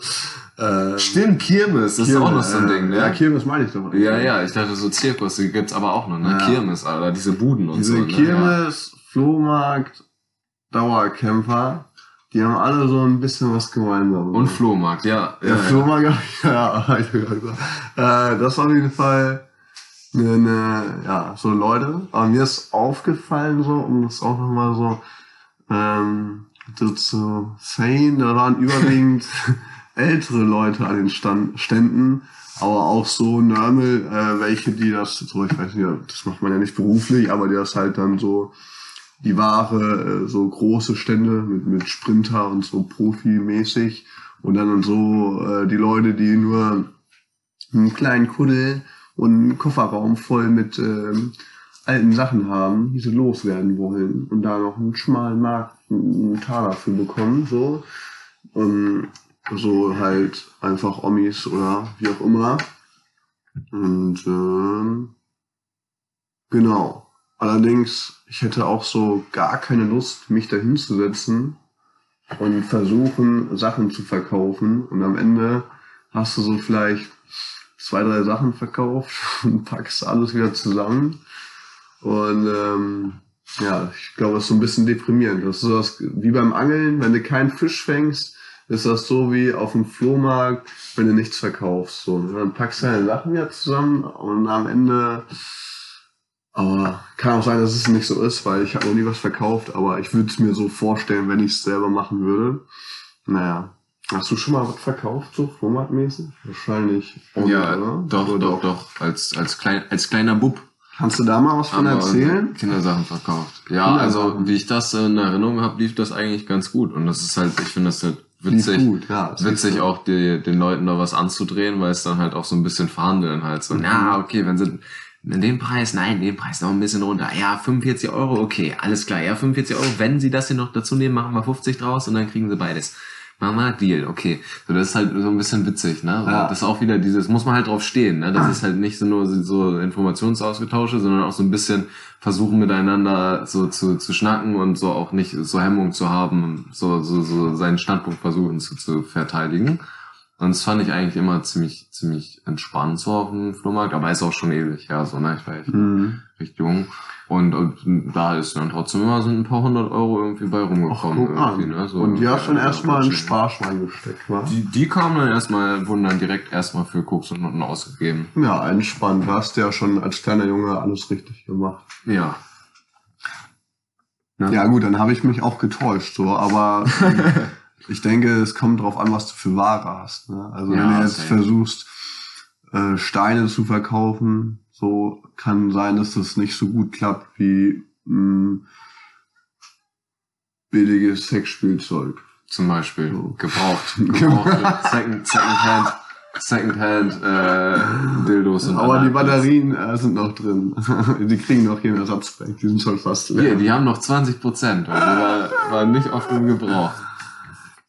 Äh, Stimmt, Kirmes, das ist auch noch so ein Ding, ne? Ja, Kirmes meine ich doch. Ja, ja, ich dachte so Zirkus, die gibt's aber auch noch, ne? Ja. Kirmes, Alter, diese Buden und Diese so. Ne? Kirmes, Flohmarkt, Dauerkämpfer, die haben alle so ein bisschen was gemeinsam. Ja. Und Flohmarkt, ja. Der ja, Flohmarkt, ja, gerade gesagt. äh, das auf jeden Fall eine, eine, ja, so Leute. Aber mir ist aufgefallen, so, um das auch nochmal so, ähm, so zu sehen, da waren überwiegend ältere Leute an den Stand, Ständen, aber auch so Nörmel, äh, welche, die das, so, ich weiß nicht, das macht man ja nicht beruflich, aber die das halt dann so, die Ware, äh, so große Stände mit, mit Sprinter und so Profi-mäßig und dann so äh, die Leute, die nur einen kleinen Kuddel und einen Kofferraum voll mit ähm, alten Sachen haben, die sie loswerden wollen und da noch einen schmalen Markt, einen Taler für bekommen, so. Und so halt einfach Omis oder wie auch immer. Und ähm, genau. Allerdings, ich hätte auch so gar keine Lust, mich da hinzusetzen und versuchen, Sachen zu verkaufen. Und am Ende hast du so vielleicht zwei, drei Sachen verkauft und packst alles wieder zusammen. Und ähm, ja, ich glaube, das ist so ein bisschen deprimierend. Das ist so das, wie beim Angeln, wenn du keinen Fisch fängst, ist das so wie auf dem Flohmarkt, wenn du nichts verkaufst. So, dann packst du deine Sachen wieder zusammen und am Ende aber kann auch sein, dass es nicht so ist, weil ich habe noch nie was verkauft, aber ich würde es mir so vorstellen, wenn ich es selber machen würde. Naja. Hast du schon mal was verkauft, so formatmäßig? Wahrscheinlich. auch Ja, oder? doch, Oder doch, doch, als, als, klein, als kleiner Bub Kannst du da mal was von erzählen? Kindersachen verkauft. Ja, Kindersachen. also wie ich das in Erinnerung habe, lief das eigentlich ganz gut. Und das ist halt, ich finde das halt witzig. gut, ja. das witzig auch die, den Leuten da was anzudrehen, weil es dann halt auch so ein bisschen verhandeln halt so. Mhm. Ja, okay, wenn sie in dem Preis, nein, den Preis noch ein bisschen runter. Ja, 45 Euro, okay, alles klar. Ja, 45 Euro, wenn sie das hier noch dazu nehmen, machen wir 50 draus und dann kriegen sie beides. Wir Deal, okay. So, das ist halt so ein bisschen witzig, ne? So, Ja. Das ist auch wieder dieses, muss man halt drauf stehen, ne? Das ist halt nicht so nur so Informationsausgetausche, sondern auch so ein bisschen versuchen miteinander so zu, zu schnacken und so auch nicht so Hemmung zu haben, so, so, so seinen Standpunkt versuchen zu, zu verteidigen. Und das fand ich eigentlich immer ziemlich, ziemlich entspannt so auf dem Flohmarkt, aber ist auch schon ewig, ja, so, ne? Ich war echt Mhm. recht jung. Und, und da ist dann trotzdem immer so ein paar hundert Euro irgendwie bei Ach, rumgekommen. an. irgendwie, ne? so, Und die hast du dann erstmal ein Sparschwein gesteckt, wa? Die, die kamen dann erstmal, wurden dann direkt erstmal für Koks und Nutten ausgegeben. Ja, entspannt. Du hast ja schon als kleiner Junge alles richtig gemacht. Ja. Ne? Ja gut, dann habe ich mich auch getäuscht, so, aber ich denke, es kommt drauf an, was du für Ware hast. Ne? Also wenn Ja, du jetzt versuchst, äh, Steine zu verkaufen, so kann sein, dass das nicht so gut klappt wie mh, billiges Sexspielzeug. Zum Beispiel. So. Gebraucht. Gebraucht. Second, Secondhand. Secondhand äh, Dildos und Aber die. Batterien äh, sind noch drin. die kriegen noch hier einen Ersatzpack. Die sind schon fast leer. Hier, die haben noch 20 Prozent. Also war, war nicht oft im Gebrauch.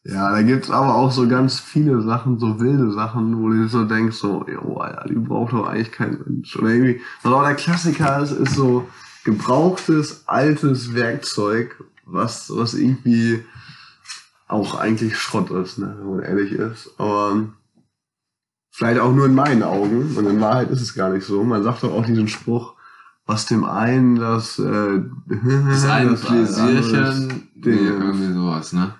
Ja, da gibt's aber auch so ganz viele Sachen, so wilde Sachen, wo du so denkst, so, jo, Alter, die braucht doch eigentlich kein Mensch. Oder irgendwie, was auch der Klassiker ist, ist so gebrauchtes, altes Werkzeug, was, was irgendwie auch eigentlich Schrott ist, ne, wenn man ehrlich ist. Aber vielleicht auch nur in meinen Augen. Und in Wahrheit ist es gar nicht so. Man sagt doch auch diesen Spruch, was dem einen das, äh, Das ein das andere Pläsierchen, nee, irgendwie sowas, ne?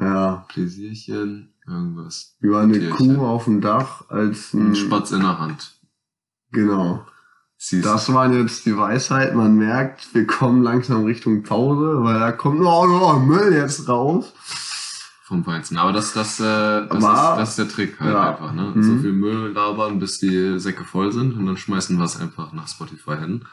Ja, Pläsierchen, irgendwas. über eine Tierchen. Kuh auf dem Dach als Ein ein Spatz in der Hand. Genau. Siehst. Das waren jetzt die Weisheit. Man merkt, wir kommen langsam Richtung Pause, weil da kommt noch, noch Müll jetzt raus. vom Feinsten. Aber das, das, äh, das, Aber- ist, das ist der Trick halt Ja. einfach, ne? Mhm. So viel Müll labern, bis die Säcke voll sind und dann schmeißen wir es einfach nach Spotify hin.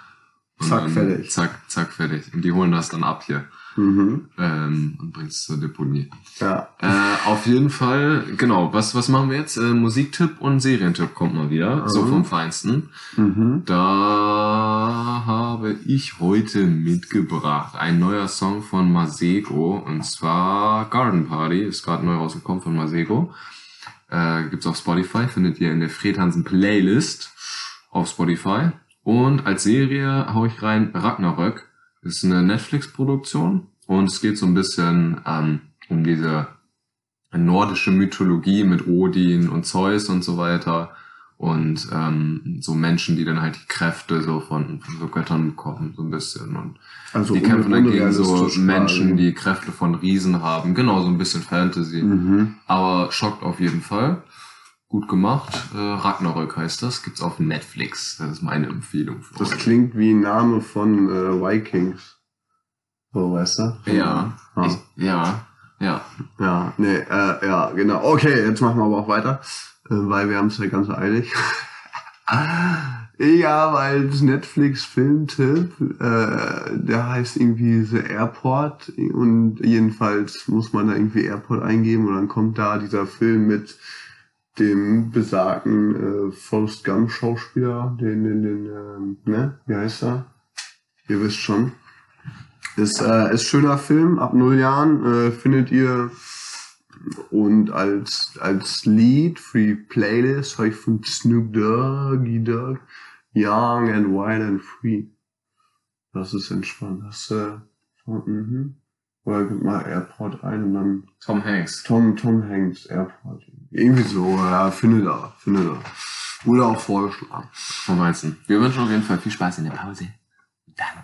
Und Zack, fertig. Zack, zack, fertig. Und die holen das dann ab hier Mhm. ähm, und bringen es zur Deponie. Ja. Äh, auf jeden Fall, genau, was, was machen wir jetzt? Äh, Musiktipp und Serientipp kommt mal wieder, so Mhm. vom Feinsten. Mhm. Da habe ich heute mitgebracht ein neuer Song von Masego und zwar Garden Party, ist gerade neu rausgekommen von Masego. Äh, gibt's auf Spotify, findet ihr in der Fred Hansen Playlist auf Spotify. Und als Serie hau ich rein Ragnarök. Ist eine Netflix-Produktion und es geht so ein bisschen ähm, um diese nordische Mythologie mit Odin und Zeus und so weiter und ähm, so Menschen, die dann halt die Kräfte so von, von so Göttern bekommen, so ein bisschen und Also die kämpfen dann gegen so Menschen, die Kräfte von Riesen haben, genau so ein bisschen Fantasy, Mhm. aber schockt auf jeden Fall. Gut gemacht. Äh, Ragnarök heißt das. Gibt's auf Netflix. Das ist meine Empfehlung für Das euch. klingt wie ein Name von äh, Vikings. So, weißt du? Ja. Ja. Ich, ja. Ja. Ja, nee, äh, ja, genau. Okay, jetzt machen wir aber auch weiter, äh, weil wir haben es ja ganz eilig. ja, weil das Netflix-Filmtipp, äh, der heißt irgendwie The Airport und jedenfalls muss man da irgendwie Airport eingeben und dann kommt da dieser Film mit dem besagten äh, Forrest Gump Schauspieler, den, den, den, ähm, ne, wie heißt er? Ihr wisst schon. Ist, äh, ist schöner Film, ab null Jahren äh, findet ihr und als, als Lied für die Playlist habe ich von Snoop Doggy Dogg Young and Wild and Free. Das ist entspannt. Das, äh, mhm. Oder gib mal Airport ein und dann Tom Hanks. Tom, Tom Hanks Airport. Irgendwie so, ja, finde da, finde da. Wurde auch vorgeschlagen. Vom Weizen. Wir wünschen auf jeden Fall viel Spaß in der Pause. Dann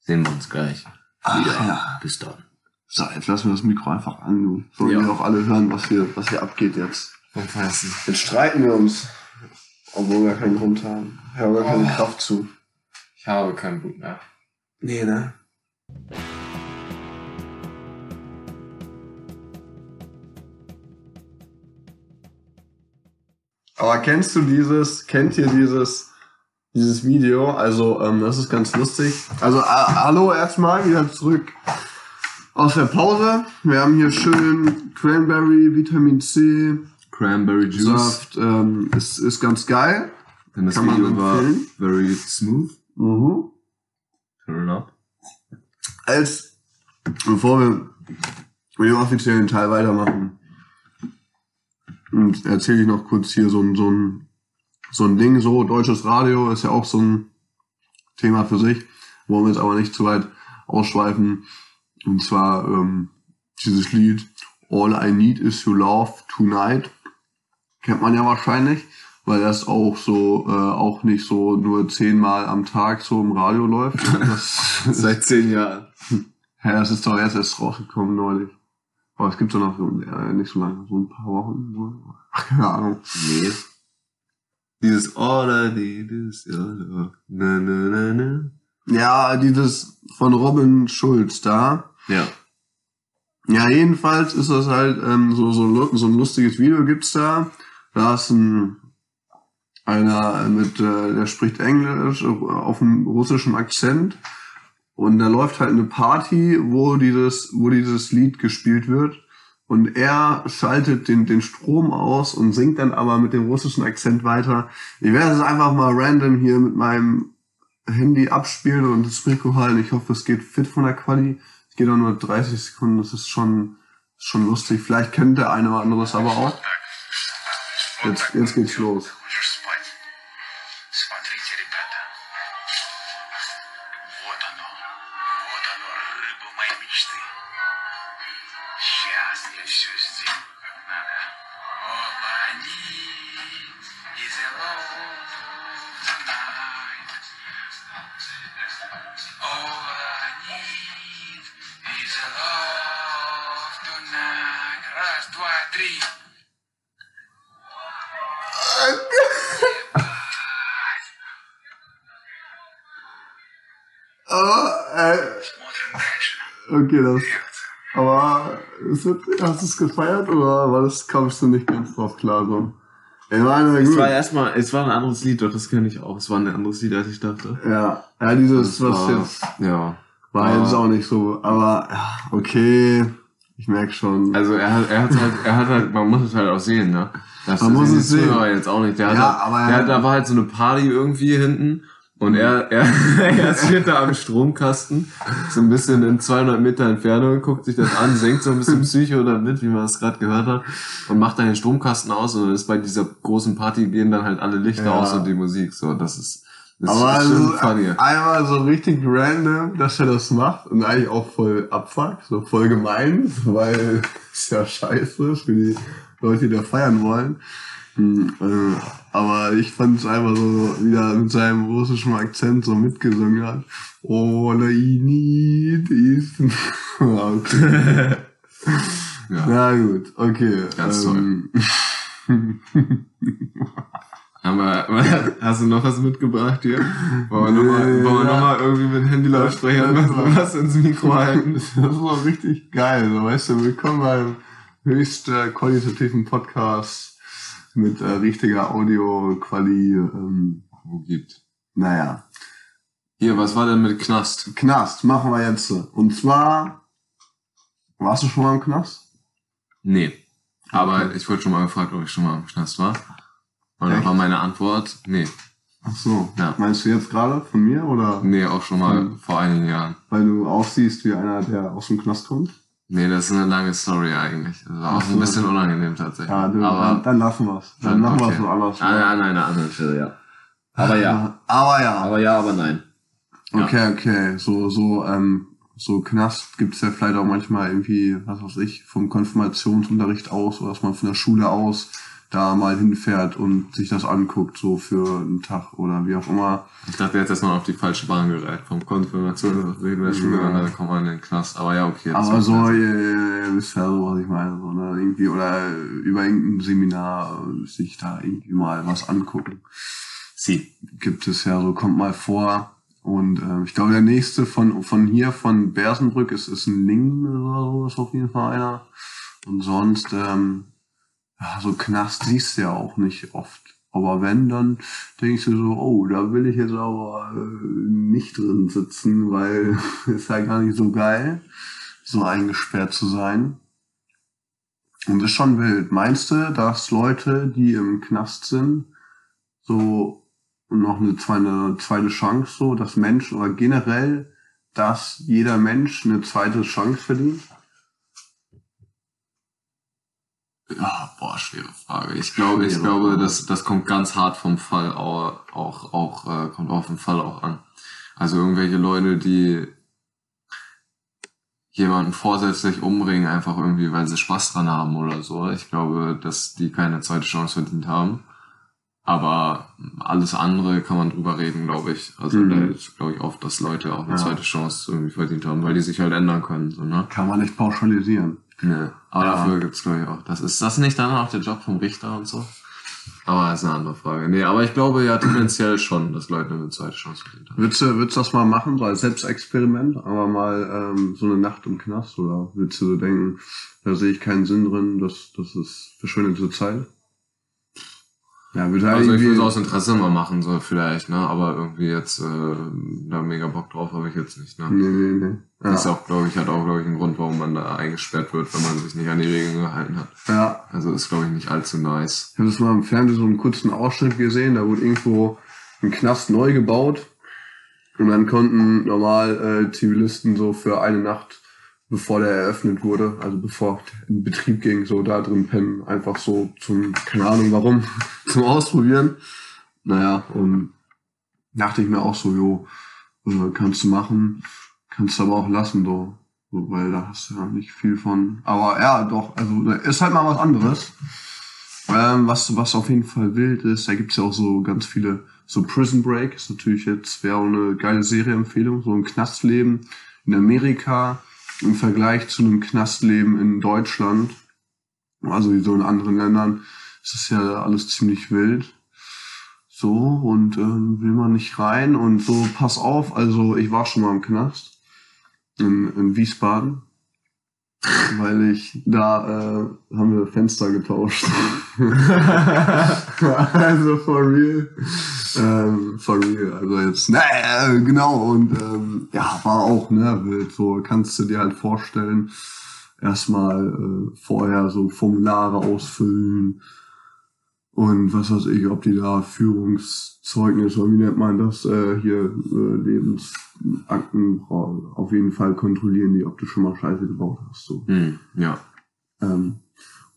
sehen wir uns gleich. Ach wieder. ja. Bis dann. So, jetzt lassen wir das Mikro einfach an, du. Sollen Ja. wir auch alle hören, was hier, was hier abgeht jetzt. Jetzt streiten wir uns. Obwohl wir keinen Grund haben. Ich habe gar keine Oh. Kraft zu. Ich habe keinen Blut mehr. Nee, ne? Aber kennst du dieses, kennt ihr dieses, dieses Video? Also, ähm, das ist ganz lustig. Also, hallo erstmal, wieder zurück aus der Pause. Wir haben hier schön Cranberry, Vitamin C, Cranberry Juice. Saft, ähm, ist, ist ganz geil. Denn das Kann man Video war empfehlen. very smooth. Mhm. Turn up. als bevor wir mit dem offiziellen Teil weitermachen, und erzähle ich noch kurz hier so ein, so ein, so ein Ding, so deutsches Radio ist ja auch so ein Thema für sich, wollen wir jetzt aber nicht zu weit ausschweifen. Und zwar ähm, dieses Lied All I Need Is Your Love Tonight. Kennt man ja wahrscheinlich, weil das auch so, äh, auch nicht so nur zehnmal am Tag so im Radio läuft. Seit zehn Jahren. ja, das ist doch erst erst rausgekommen neulich. Aber es gibt doch noch so, äh, nicht so lange, so ein paar Wochen. so. Ach, keine Ahnung. Nee. Dieses All I need is your love. Na, na, na, na. Ja, dieses von Robin Schulz da. Ja. Ja, jedenfalls ist das halt ähm, so, so, so ein lustiges Video gibt's da. Da ist ein einer mit, äh, der spricht Englisch äh, auf einem russischen Akzent und da läuft halt eine Party, wo dieses, wo dieses Lied gespielt wird und er schaltet den, den Strom aus und singt dann aber mit dem russischen Akzent weiter. Ich werde es einfach mal random hier mit meinem Handy abspielen und das Mikro halten. Ich hoffe, es geht fit von der Quali. Es geht auch nur 30 Sekunden, das ist schon, schon lustig. Vielleicht kennt der eine oder andere es aber auch. Jetzt, jetzt geht's los. dir das. Aber ist wird, hast du es gefeiert oder war das, kamst du nicht ganz drauf klar so? Ich meine, es war erstmal, es war ein anderes Lied, doch das kenne ich auch. Es war ein anderes Lied, als ich dachte. Ja, ja, dieses, das was war, jetzt, ja, war jetzt auch nicht so, aber, okay, ich merke schon. Also er hat, er hat halt, er hat halt, man muss es halt auch sehen, ne? Das man muss es sehen. Jetzt auch nicht. Der ja, hat, aber der hat, da war halt so eine Party irgendwie hinten und er, er, er steht da am Stromkasten, so ein bisschen in 200 Meter Entfernung, guckt sich das an, singt so ein bisschen Psycho damit, wie man es gerade gehört hat und macht dann den Stromkasten aus und dann ist bei dieser großen Party gehen dann halt alle Lichter Ja. aus und die Musik, so, das ist, das aber ist schon also, funny. einmal so richtig random, dass er das macht und eigentlich auch voll abfuck, so voll gemein, weil ist ja scheiße für die Leute, die da feiern wollen. Hm, äh, aber ich fand es einfach so, wie er mit seinem russischen Akzent so mitgesungen hat. All I need is... Ja, okay. Ja. Na gut, okay. Ganz ähm, Aber hast du noch was mitgebracht hier? Wollen wir nochmal Nee, wollen wir ja. noch mal irgendwie mit Handylautsprechern Das- was, was ins Mikro halten? Das ist doch richtig geil, so weißt du, willkommen beim höchst äh, qualitativen Podcast mit äh, richtiger Audio-Quali. Ähm, Wo gibt? naja, Hier, was war denn mit Knast? Knast machen wir jetzt. Und zwar, warst du schon mal im Knast? Nee. Aber Okay. ich wurde schon mal gefragt, ob ich schon mal im Knast war. Und Echt? war meine Antwort, nee. Ach so, Ja. meinst du jetzt gerade von mir oder Nee, auch schon mal Hm. vor einigen Jahren. weil du aussiehst wie einer, der aus dem Knast kommt? Nee, das ist eine lange Story eigentlich. Das war auch so. ein bisschen unangenehm tatsächlich. Ja, du, Aber, dann, dann lassen wir's. Dann machen wir es so anders. Ah, ja, an einer anderen Stelle, ja. Aber ja. Aber ja. Aber ja, aber nein. Ja. Okay, okay. So, so, ähm, so Knast gibt's ja vielleicht auch manchmal irgendwie, was weiß ich, vom Konfirmationsunterricht aus oder dass man von der Schule aus da mal hinfährt und sich das anguckt, so für einen Tag oder wie auch immer. Ich dachte jetzt, dass man auf die falsche Bahn gerät. Vom Konfirmation wegen der Schule Ja. und dann kommt man in den Knast. Aber ja, okay. Aber so, Sinn. ihr, ihr wisst ja so, was ich meine, so, ne, irgendwie, oder über irgendein Seminar äh, sich da irgendwie mal was angucken. Sie. gibt es ja so, kommt mal vor. Und ähm, ich glaube, der nächste von, von hier, von Bersenbrück, ist, ist ein Lingen oder so, ist auf jeden Fall einer. Und sonst, ähm, ja, so Knast siehst du ja auch nicht oft. Aber wenn, dann denkst du so, oh, da will ich jetzt aber äh, nicht drin sitzen, weil ist ja gar nicht so geil, so eingesperrt zu sein. Und ist schon wild. Meinst du, dass Leute, die im Knast sind, so noch eine zweite, zweite Chance, so dass Menschen oder generell, dass jeder Mensch eine zweite Chance verdient? Ja, boah, schwere Frage. Ich glaube, ich glaube, das, das kommt ganz hart vom Fall auch, auch, auch äh, kommt auf den Fall auch an. Also irgendwelche Leute, die jemanden vorsätzlich umbringen, einfach irgendwie, weil sie Spaß dran haben oder so. Ich glaube, dass die keine zweite Chance verdient haben. Aber alles andere kann man drüber reden, glaube ich. Also Mhm. da ist, glaube ich, oft, dass Leute auch eine Ja. zweite Chance irgendwie verdient haben, weil die sich halt ändern können. So, ne? Kann man nicht pauschalisieren. Nee. Aber Ja. dafür gibt's glaube ich auch. Das ist das nicht dann auch der Job vom Richter und so? Aber das ist eine andere Frage. Nee, aber ich glaube ja tendenziell schon, dass Leute eine zweite Chance haben. Würdest du, würdest du das mal machen, so als Selbstexperiment, aber mal ähm, so eine Nacht im Knast? Oder würdest du so denken, da sehe ich keinen Sinn drin, das, das ist verschwendete Zeit? Ja, würde halt Also ich würde es aus Interesse mal machen, so vielleicht, ne? Aber irgendwie jetzt äh, da mega Bock drauf habe ich jetzt nicht, ne? Nee, nee, nee. Das ist Ja, auch, glaube ich, hat auch, glaube ich, einen Grund, warum man da eingesperrt wird, wenn man sich nicht an die Regeln gehalten hat. ja. Also ist, glaube ich, nicht allzu nice. Ich habe das mal im Fernsehen so einen kurzen Ausschnitt gesehen, da wurde irgendwo ein Knast neu gebaut und dann konnten normal äh, Zivilisten so für eine Nacht, bevor der eröffnet wurde, also bevor in Betrieb ging, so da drin pennen, einfach so zum, keine Ahnung warum, zum Ausprobieren. Naja, und dachte ich mir auch so, jo, äh, kannst du machen, kannst du aber auch lassen, so. So, Weil da hast du ja nicht viel von. Aber ja, doch, also ist halt mal was anderes. Ähm, was, was auf jeden Fall wild ist, da gibt's ja auch so ganz viele, so Prison Break ist natürlich jetzt, wäre auch eine geile Serieempfehlung, so ein Knastleben in Amerika im Vergleich zu einem Knastleben in Deutschland, also wie so in anderen Ländern, ist es ja alles ziemlich wild. So, und ähm, will man nicht rein und so, pass auf, also ich war schon mal im Knast in, in Wiesbaden weil ich da äh, haben wir Fenster getauscht. also for real. Ähm, for real. Also jetzt, naja, genau. Und ähm, ja, war auch, ne, wild. So kannst du dir halt vorstellen, erstmal äh, vorher so Formulare ausfüllen und was weiß ich, ob die da Führungszeugnis oder wie nennt man das, äh, hier äh, Lebensakten auf jeden Fall kontrollieren die, ob du schon mal Scheiße gebaut hast. So. Hm, ja. Ähm,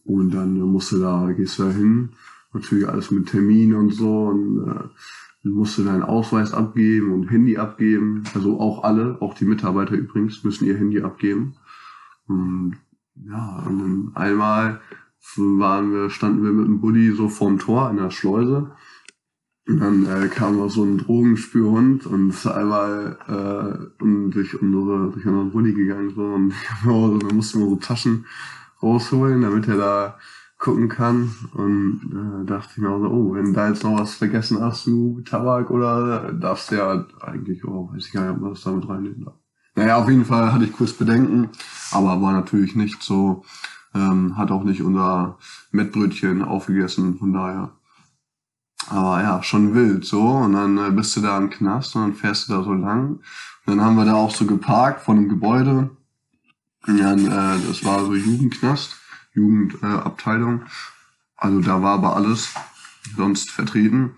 und dann äh, musst du da, gehst du da hin, natürlich alles mit Termin und so, und äh, musst du deinen Ausweis abgeben und Handy abgeben. Also auch alle, auch die Mitarbeiter übrigens, müssen ihr Handy abgeben. Und ja, und dann einmal waren wir, standen wir mit dem Bulli so vorm Tor in der Schleuse. Und dann äh, kam noch so ein Drogenspürhund und ist einmal äh, durch unsere durch unseren Bulli gegangen so und dann mussten wir so Taschen rausholen, damit er da gucken kann. Und äh, dachte ich mir auch so, oh, wenn da jetzt noch was vergessen hast, du Tabak oder darfst du ja eigentlich, oh, weiß ich gar nicht, ob man das damit reinnehmen darf. Naja, auf jeden Fall hatte ich kurz Bedenken, aber war natürlich nicht so, ähm, hat auch nicht unser Mettbrötchen aufgegessen, von daher. Aber ja, schon wild so. Und dann äh, bist du da im Knast und dann fährst du da so lang. Und dann haben wir da auch so geparkt vor einem Gebäude. Und dann, äh, das war so Jugendknast, Jugendabteilung. Äh, also da war aber alles sonst vertreten.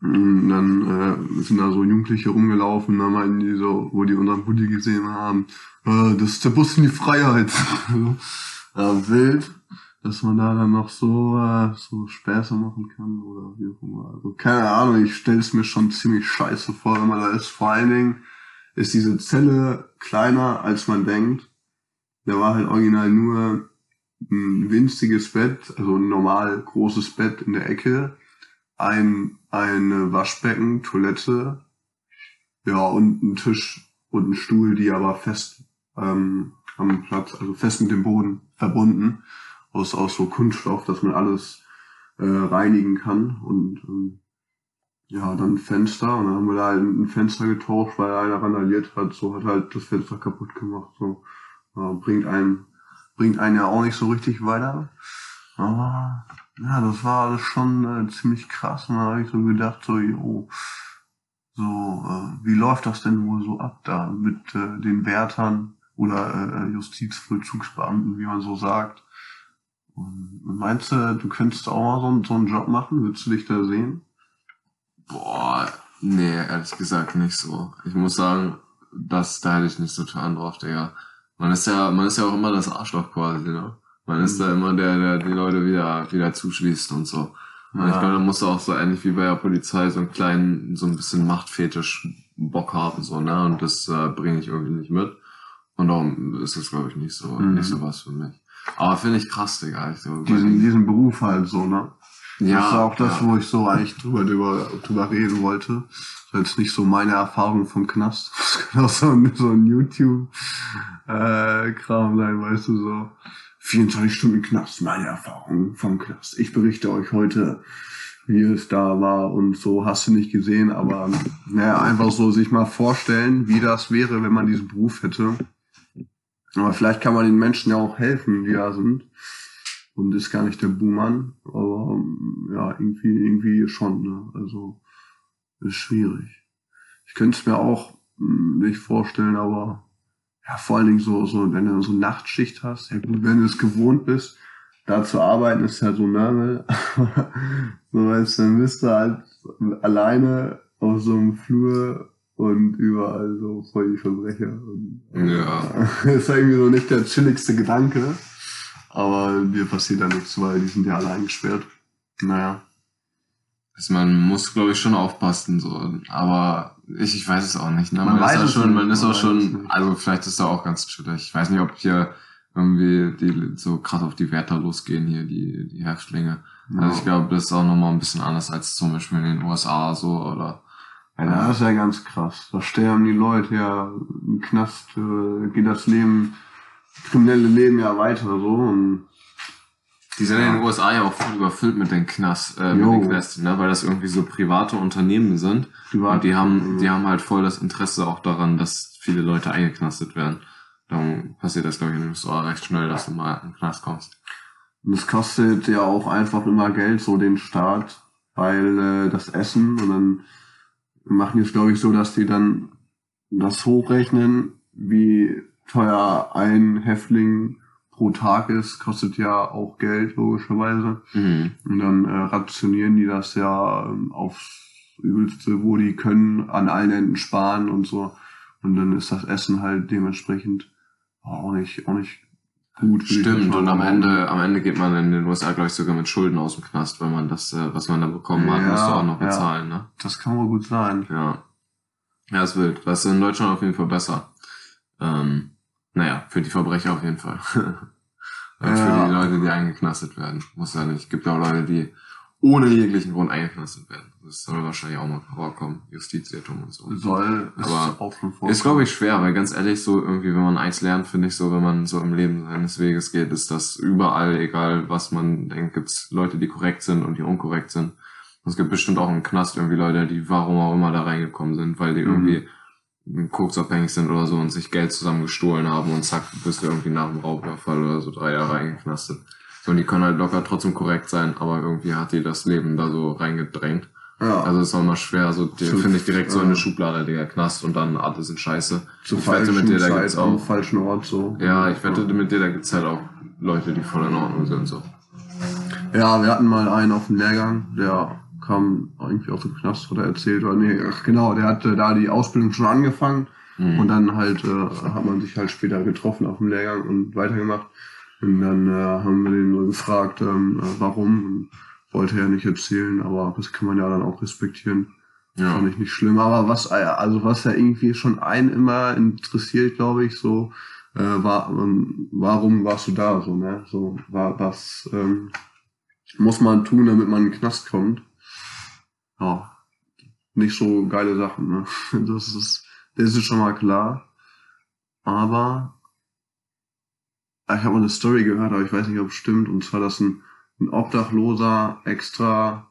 Und dann äh, sind da so Jugendliche rumgelaufen, und dann meinten die so, wo die unseren Bulli gesehen haben, äh, das ist der Bus in die Freiheit. ja, wild, dass man da dann noch so, äh, so Späße machen kann oder wie auch immer. Also keine Ahnung, ich stelle es mir schon ziemlich scheiße vor, wenn man da ist. Vor allen Dingen ist diese Zelle kleiner, als man denkt. Da war halt original nur ein winziges Bett, also ein normal großes Bett in der Ecke, ein, ein Waschbecken, Toilette, ja, und ein Tisch und ein Stuhl, die aber fest ähm, am Platz, also fest mit dem Boden verbunden, aus, aus so Kunststoff, dass man alles äh, reinigen kann und ähm, ja, dann Fenster und dann haben wir da halt ein Fenster getauscht, weil einer randaliert hat, so hat halt das Fenster kaputt gemacht, so. Ja, bringt einen, bringt einen ja auch nicht so richtig weiter. Aber ja, das war alles schon äh, ziemlich krass. Und da habe ich so gedacht, so, jo, so, äh, wie läuft das denn wohl so ab da mit äh, den Wärtern oder äh, Justizvollzugsbeamten, wie man so sagt? Und meinst du, du könntest auch mal so, einen- so einen Job machen? Würdest du dich da sehen? Boah, nee, ehrlich gesagt nicht so. Ich muss sagen, das, da hätte ich nicht so Plan drauf, Digga. Man ist ja, man ist ja auch immer das Arschloch quasi, ne? Man ist Mhm. da immer der, der die Leute wieder, wieder zuschließt und so. Und ich glaube, da musst du auch so ähnlich wie bei der Polizei so einen kleinen, so ein bisschen Machtfetisch Bock haben, so, ne? Und das äh, bringe ich irgendwie nicht mit. Und darum ist das, glaube ich, nicht so, Mhm. nicht so was für mich. Aber finde ich krass, Digga. Ich so, Diesen, diesen Beruf halt so, ne? Ja, das ist auch das, ja. wo ich so eigentlich drüber, drüber, drüber reden wollte. Das ist jetzt nicht so meine Erfahrung vom Knast. Das kann auch so ein, so ein YouTube-Kram sein, weißt du, so 24 Stunden Knast, meine Erfahrung vom Knast. Ich berichte euch heute, wie es da war und so hast du nicht gesehen, aber naja, einfach so sich mal vorstellen, wie das wäre, wenn man diesen Beruf hätte. Aber vielleicht kann man den Menschen ja auch helfen, die da sind. Und ist gar nicht der Buhmann, aber ähm, ja, irgendwie, irgendwie schon, ne? Also ist schwierig. Ich könnte es mir auch mh, nicht vorstellen, aber ja, vor allen Dingen so, so, wenn du so Nachtschicht hast, ja gut, wenn du es gewohnt bist, da zu arbeiten, ist ja so normal. so weißt du, dann bist du halt alleine auf so einem Flur und überall so voll die Verbrecher. Und, Ja. ist irgendwie so nicht der chilligste Gedanke. Aber dir passiert da nichts, weil die sind ja alle eingesperrt. Naja. Also man muss, glaube ich, schon aufpassen, so. Aber ich, ich weiß es auch nicht. Ne? Man Man, weiß ist ja es schon, man ist auch schon, also vielleicht ist da auch ganz chillig. Ich weiß nicht, ob hier irgendwie die so krass auf die Wärter losgehen hier, die, die Häftlinge. Also ich glaube, das ist auch nochmal ein bisschen anders als zum Beispiel in den USA so oder Ja, das ist ja ganz krass. Da sterben die Leute ja im Knast, äh, geht das Leben, kriminelle Leben ja weiter so und Die sind Ja. in den USA ja auch voll überfüllt mit den Knast, äh, mit den Knästen, ne? weil das irgendwie so private Unternehmen sind. privat. Und die haben, die haben halt voll das Interesse auch daran, dass viele Leute eingeknastet werden. Darum passiert das, glaube ich, in den USA recht schnell, dass du mal in den Knast kommst. Und es kostet ja auch einfach immer Geld, so den Staat, weil äh, das Essen und dann machen die es, glaube ich, so, dass die dann das hochrechnen, wie teuer ein Häftling pro Tag ist, kostet ja auch Geld, logischerweise. Mhm. Und dann äh, rationieren die das ja ähm, aufs Übelste, wo die können, an allen Enden sparen und so. Und dann ist das Essen halt dementsprechend auch nicht, auch nicht gut. Stimmt, und am. Ende, am Ende geht man in den USA, glaube ich, sogar mit Schulden aus dem Knast, weil man das, äh, was man dann bekommen hat, Ja, musst du auch noch ja. bezahlen, ne? Das kann wohl gut sein. Ja. Ja, ist wild. Das ist in Deutschland auf jeden Fall besser. Ähm, naja, für die Verbrecher auf jeden Fall. Ja. für die Leute, die eingeknastet werden. Muss ja nicht. Gibt ja auch Leute, die ohne jeglichen Grund eingeknastet werden. Das soll wahrscheinlich auch mal vorkommen. Justizirrtum und so. Soll, ist Aber auch schon vor. Ist, glaube ich, schwer, weil ganz ehrlich, so irgendwie, wenn man eins lernt, finde ich so, wenn man so im Leben seines Weges geht, ist das überall, egal was man denkt, gibt's Leute, die korrekt sind und die unkorrekt sind. Und es gibt bestimmt auch im Knast irgendwie Leute, die warum auch immer da reingekommen sind, weil die Mhm. irgendwie koksabhängig sind oder so und sich Geld zusammen gestohlen haben und zack, bist du irgendwie nach dem Raubüberfall oder so drei Jahre eingeknastet. So, und die können halt locker trotzdem korrekt sein, aber irgendwie hat die das Leben da so reingedrängt. ja, Also es ist auch immer schwer, so finde ich direkt so ja. eine Schublade, Digga, Knast und dann alle sind scheiße. zu ich wette falschen mit dir, da Zeit gibt's auch. falschen Ort so. Ja, ich wette mit dir, da gibt's halt auch Leute, die voll in Ordnung sind. so. Ja, wir hatten mal einen auf dem Lehrgang, der kam irgendwie aus dem Knast, hat er erzählt, oder nee, ach genau, der hatte da die Ausbildung schon angefangen Mhm. und dann halt äh, hat man sich halt später getroffen auf dem Lehrgang und weitergemacht. Und dann äh, haben wir den so gefragt, ähm, äh, warum. Wollte er nicht erzählen, aber das kann man ja dann auch respektieren. ja. Fand ich nicht schlimm. Aber was, äh, also was ja irgendwie schon einen immer interessiert, glaube ich, so, äh, war, ähm, warum warst du da, so, ne? So, war, was ähm, muss man tun, damit man in den Knast kommt? Ja, nicht so geile Sachen, ne? Das ist, das ist schon mal klar. Aber ich habe mal eine Story gehört, aber ich weiß nicht, ob es stimmt. Und zwar, dass ein, ein Obdachloser extra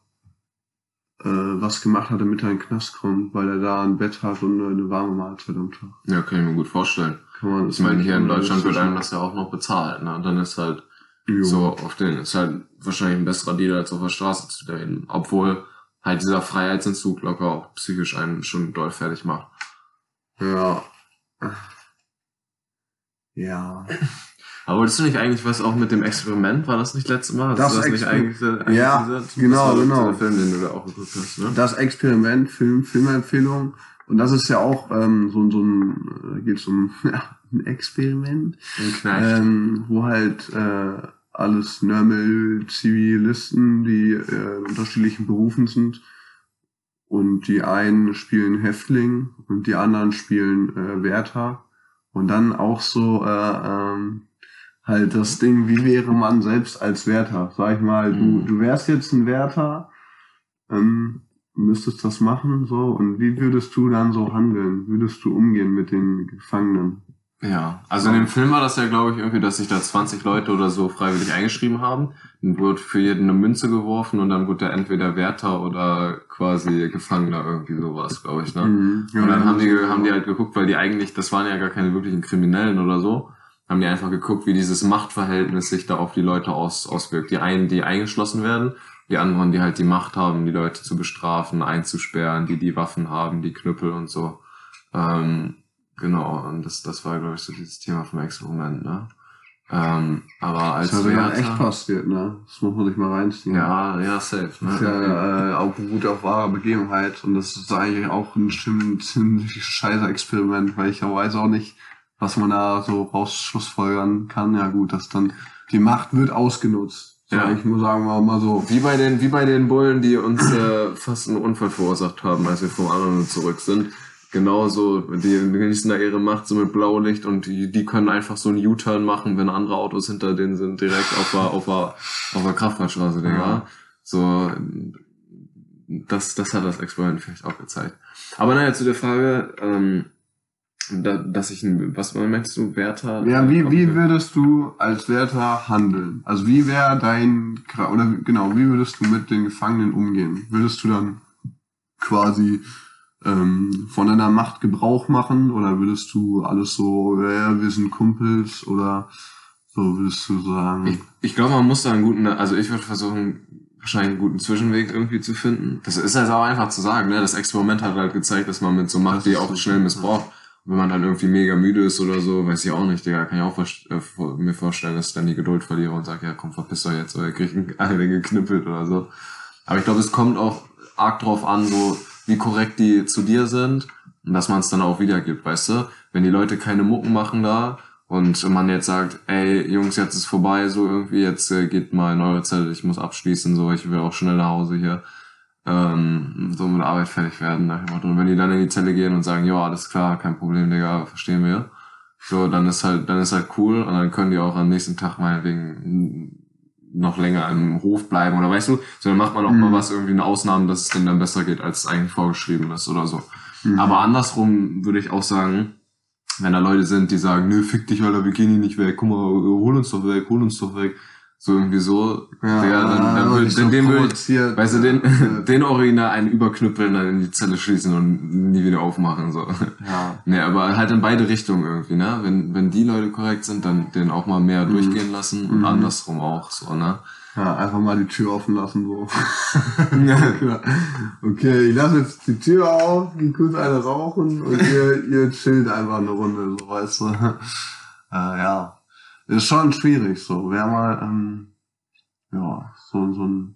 äh, was gemacht hat, damit er in den Knast kommt, weil er da ein Bett hat und eine warme Mahlzeit am Tag. ja, kann ich mir gut vorstellen. Kann man Ich meine, hier in Deutschland wird einem das ja auch noch bezahlt. Ne? Und dann ist halt Jo. so auf den, ist halt wahrscheinlich ein besserer Deal, als auf der Straße zu reden. Obwohl halt dieser Freiheitsentzug locker auch psychisch einen schon doll fertig macht. Ja. Ja. Aber wolltest du nicht eigentlich was auch mit dem Experiment? War das nicht letztes Mal? Das du das nicht eigentlich, eigentlich Ja, gesagt? genau, genau. Film, den du da auch geguckt hast, ne? Das Experiment, Film, Filmempfehlung. Und das ist ja auch ähm, so, so ein, da geht es um ja, ein Experiment. Ein ähm, wo halt äh, alles Nörmel Zivilisten, die äh, in unterschiedlichen Berufen sind. Und die einen spielen Häftling und die anderen spielen äh, Wärter. Und dann auch so äh, ähm, halt das Ding, wie wäre man selbst als Wärter? Sag ich mal, du, Mhm. du wärst jetzt ein Wärter, ähm, müsstest das machen, so, und wie würdest du dann so handeln? Würdest du umgehen mit den Gefangenen? Ja, also in dem Film war das ja, glaube ich, irgendwie, dass sich da 20 Leute oder so freiwillig eingeschrieben haben. Dann wurde für jeden eine Münze geworfen und dann wurde er entweder Wärter oder quasi Gefangener, irgendwie sowas, glaube ich, ne? Mhm. Und dann haben die, haben die halt geguckt, weil die eigentlich, das waren ja gar keine wirklichen Kriminellen oder so, haben die einfach geguckt, wie dieses Machtverhältnis sich da auf die Leute aus, auswirkt. Die einen, die eingeschlossen werden, die anderen, die halt die Macht haben, die Leute zu bestrafen, einzusperren, die die Waffen haben, die Knüppel und so. Ähm, genau, und das, das war, glaube ich, so dieses Thema vom Experiment, ne? Ähm, aber als Das hat ja echt passiert, ne? Das muss man sich mal reinziehen. Ja, ja, safe. Das ist Ne? ja äh, auch beruht auf wahrer Begebenheit und das ist eigentlich auch ein ziemlich, ziemlich scheiße Experiment, weil ich ja weiß auch nicht, was man da so rausschlussfolgern kann. Ja gut, dass dann die Macht wird ausgenutzt. So, Ja. Ich muss sagen, wir mal so. Wie bei den, wie bei den Bullen, die uns äh, fast einen Unfall verursacht haben, als wir vom anderen zurück sind. Genauso, die genießen da ihre Macht so mit Blaulicht und die, die können einfach so einen U-Turn machen, wenn andere Autos hinter denen sind, direkt auf der, auf der, auf der Kraftfahrtstraße, Digga. Ja. So, das, das hat das Experiment vielleicht auch gezeigt. Aber naja, zu der Frage, ähm, da, dass ich, ein, was meinst du, Wärter? Ja, wie, wie würdest du als Wärter handeln? Also wie wäre dein, oder genau, wie würdest du mit den Gefangenen umgehen? Würdest du dann quasi ähm, von deiner Macht Gebrauch machen oder würdest du alles so, ja, wir sind Kumpels oder so würdest du sagen? Ich, ich glaube, man muss da einen guten, also ich würde versuchen, wahrscheinlich einen guten Zwischenweg irgendwie zu finden. Das ist halt auch einfach zu sagen, ne? Das Experiment hat halt gezeigt, dass man mit so Macht die auch so, schnell ja. missbraucht. Und wenn man dann irgendwie mega müde ist oder so, weiß ich auch nicht, Digga, kann ich auch äh, mir vorstellen, dass ich dann die Geduld verliere und sage, ja komm, verpiss doch jetzt, oder krieg einen geknüppelt oder so. Aber ich glaube, es kommt auch arg drauf an, so wie korrekt die zu dir sind und dass man es dann auch wiedergibt, weißt du? Wenn die Leute keine Mucken machen da und man jetzt sagt, ey Jungs, jetzt ist vorbei, so irgendwie, jetzt äh, geht mal in eure Zelle, ich muss abschließen, so, ich will auch schnell nach Hause hier, ähm, so mit Arbeit fertig werden. Und wenn die dann in die Zelle gehen und sagen, ja, alles klar, kein Problem, Digga, verstehen wir, so, dann ist halt, dann ist halt cool und dann können die auch am nächsten Tag meinetwegen noch länger im Hof bleiben oder weißt du, so dann macht man auch Mhm. mal was irgendwie eine Ausnahme, dass es denen dann besser geht, als es eigentlich vorgeschrieben ist oder so. Mhm. Aber andersrum würde ich auch sagen, wenn da Leute sind, die sagen, nö, fick dich, Alter, wir gehen hier nicht weg, guck mal, hol uns doch weg, hol uns doch weg. So irgendwie so, ja, Digga, dann, dann aber würd, nicht dann so dem würde weißt du, den, äh, den Original einen überknüppeln, dann in die Zelle schließen und nie wieder aufmachen, so. ja. Nee, aber halt in beide Richtungen irgendwie, ne? Wenn, wenn die Leute korrekt sind, dann den auch mal mehr Mhm. durchgehen lassen und Mhm. andersrum auch, so, ne? Ja, einfach mal die Tür offen lassen, so. okay, ich lasse jetzt die Tür auf, geh kurz eine rauchen und ihr, ihr chillt einfach eine Runde, so, weißt du. Äh, ja. Ist schon schwierig, so. Wäre mal, ähm, ja, so, so, ein,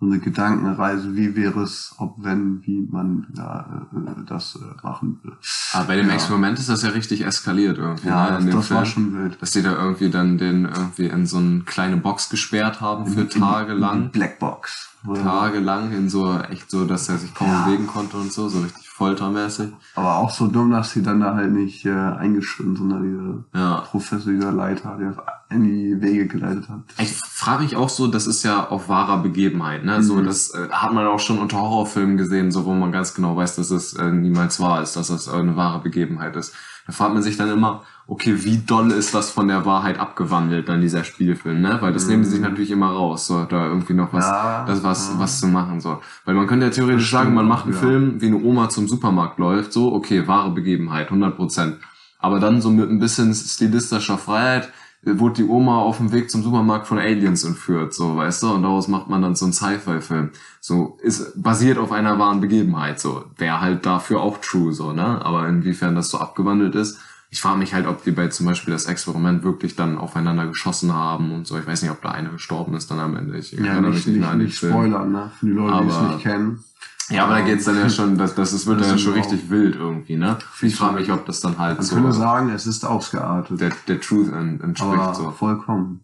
so eine Gedankenreise, wie wäre es, ob, wenn, wie man ja, äh, das äh, machen würde. Aber bei dem Ja. Experiment ist das ja richtig eskaliert irgendwie, Ja, ne? das, In dem das war Film. schon wild. Dass die da irgendwie dann den irgendwie in so eine kleine Box gesperrt haben für In- in- Tage in lang. Blackbox. Tagelang in so, echt so, dass er sich kaum Ja. bewegen konnte und so, so richtig foltermäßig. Aber auch so dumm, dass sie dann da halt nicht äh, eingeschritten, sondern diese Ja. professionelle Leiter, der in die Wege geleitet hat. Ich frage mich auch so, das ist ja auf wahrer Begebenheit, ne? So, Mhm. das äh, hat man auch schon unter Horrorfilmen gesehen, so wo man ganz genau weiß, dass es äh, niemals wahr ist, dass das äh, eine wahre Begebenheit ist. Da fragt man sich dann immer, okay, wie doll ist das von der Wahrheit abgewandelt, dann dieser Spielfilm, ne? Weil das Mhm. nehmen die sich natürlich immer raus, so da irgendwie noch was, Ja, das was, ja. was zu machen, so. Weil man könnte ja theoretisch sagen, man macht einen ja. Film, wie eine Oma zum Supermarkt läuft, so, okay, wahre Begebenheit, 100 Prozent. Aber dann so mit ein bisschen stilistischer Freiheit wurde die Oma auf dem Weg zum Supermarkt von Aliens entführt, so, weißt du? Und daraus macht man dann so einen Sci-Fi-Film. So, ist basiert auf einer wahren Begebenheit, so. Wäre halt dafür auch true, so, ne? Aber inwiefern das so abgewandelt ist, ich frage mich halt, ob die bei zum Beispiel das Experiment wirklich dann aufeinander geschossen haben und so. Ich weiß nicht, ob da einer gestorben ist dann am Ende. Ich Ja, nicht, mich nicht, nicht spoilern, ne? Für die Leute, die es nicht kennen. Ja, aber da geht's dann ja schon, das, das, das wird Das dann ja ist schon auch- richtig wild irgendwie, ne? Ich frage mich, ob das dann halt Man so könnte sagen, es ist ausgeartet. der, der Truth en- entspricht aber so. vollkommen.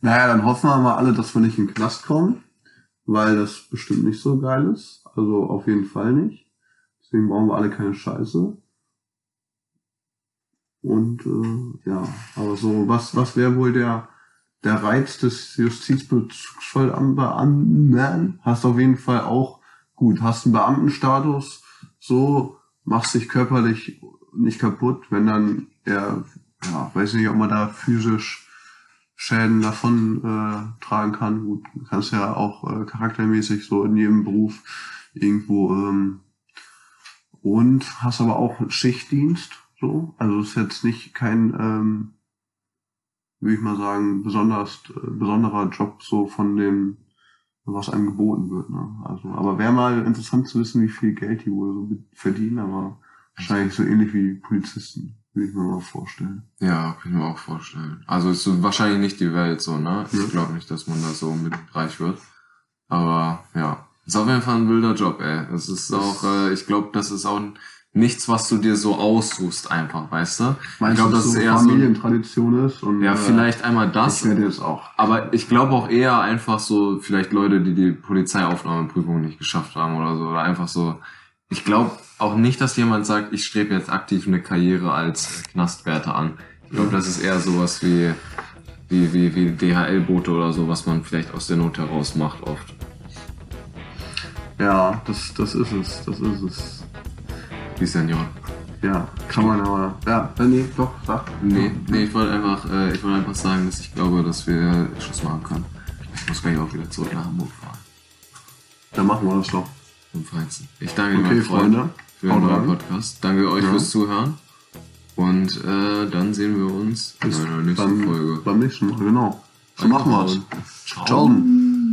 Naja, dann hoffen wir mal alle, dass wir nicht in den Knast kommen, weil das bestimmt nicht so geil ist. Also auf jeden Fall nicht. Deswegen brauchen wir alle keine Scheiße. Und äh, ja, aber so, was, was wäre wohl der, der Reiz des Justizbeamten? Hast auf jeden Fall auch, gut, hast einen Beamtenstatus, so, machst dich körperlich nicht kaputt, wenn dann eher, ja, weiß nicht, ob man da physisch Schäden davon äh, tragen kann. Gut, kannst ja auch äh, charaktermäßig so in jedem Beruf irgendwo ähm, und hast aber auch Schichtdienst, so. Also ist jetzt nicht kein, ähm, würde ich mal sagen, besonders äh, besonderer Job so von dem, was einem geboten wird. Ne? Also, aber wäre mal interessant zu wissen, wie viel Geld die wohl so verdienen, aber wahrscheinlich so ähnlich wie die Polizisten, würde ich mir mal vorstellen. Ja, kann ich mir auch vorstellen. Also ist so wahrscheinlich nicht die Welt so, ne? Ja. Ich glaube nicht, dass man da so mit reich wird. Aber ja, ist auf jeden Fall ein wilder Job, ey. Es ist auch, äh, ich glaube, das ist auch nichts, was du dir so aussuchst einfach, weißt du? Meinst glaub, du, das dass ist so eher so- Familientradition ist? Und, Ja, äh, vielleicht einmal das. Ich werde jetzt auch. Aber ich glaube auch eher einfach so, vielleicht Leute, die die Polizeiaufnahmeprüfung nicht geschafft haben oder so. Oder einfach so. Ich glaube auch nicht, dass jemand sagt, ich strebe jetzt aktiv eine Karriere als Knastwärter an. Ich glaube, das ist eher sowas wie, wie, wie, wie DHL-Boote oder so, was man vielleicht aus der Not heraus macht oft. Ja, das, das ist es. Das ist es. Wie Senior. Ja, kann man aber. Ja, äh, nee, doch, sag. Nee, nee, ich wollte einfach, äh, ich wollte einfach sagen, dass ich glaube, dass wir Schluss machen können. Ich muss gleich auch wieder zurück nach Hamburg fahren. Dann machen wir das doch. Zum Feinsten. Ich danke Okay, mein Freund, Freunde. für den neuen. Podcast. Danke euch Ja. fürs Zuhören. Und äh, dann sehen wir uns in einer nächsten Dann Folge. beim nächsten Mal, genau. So Ciao. machen wir's. Ciao.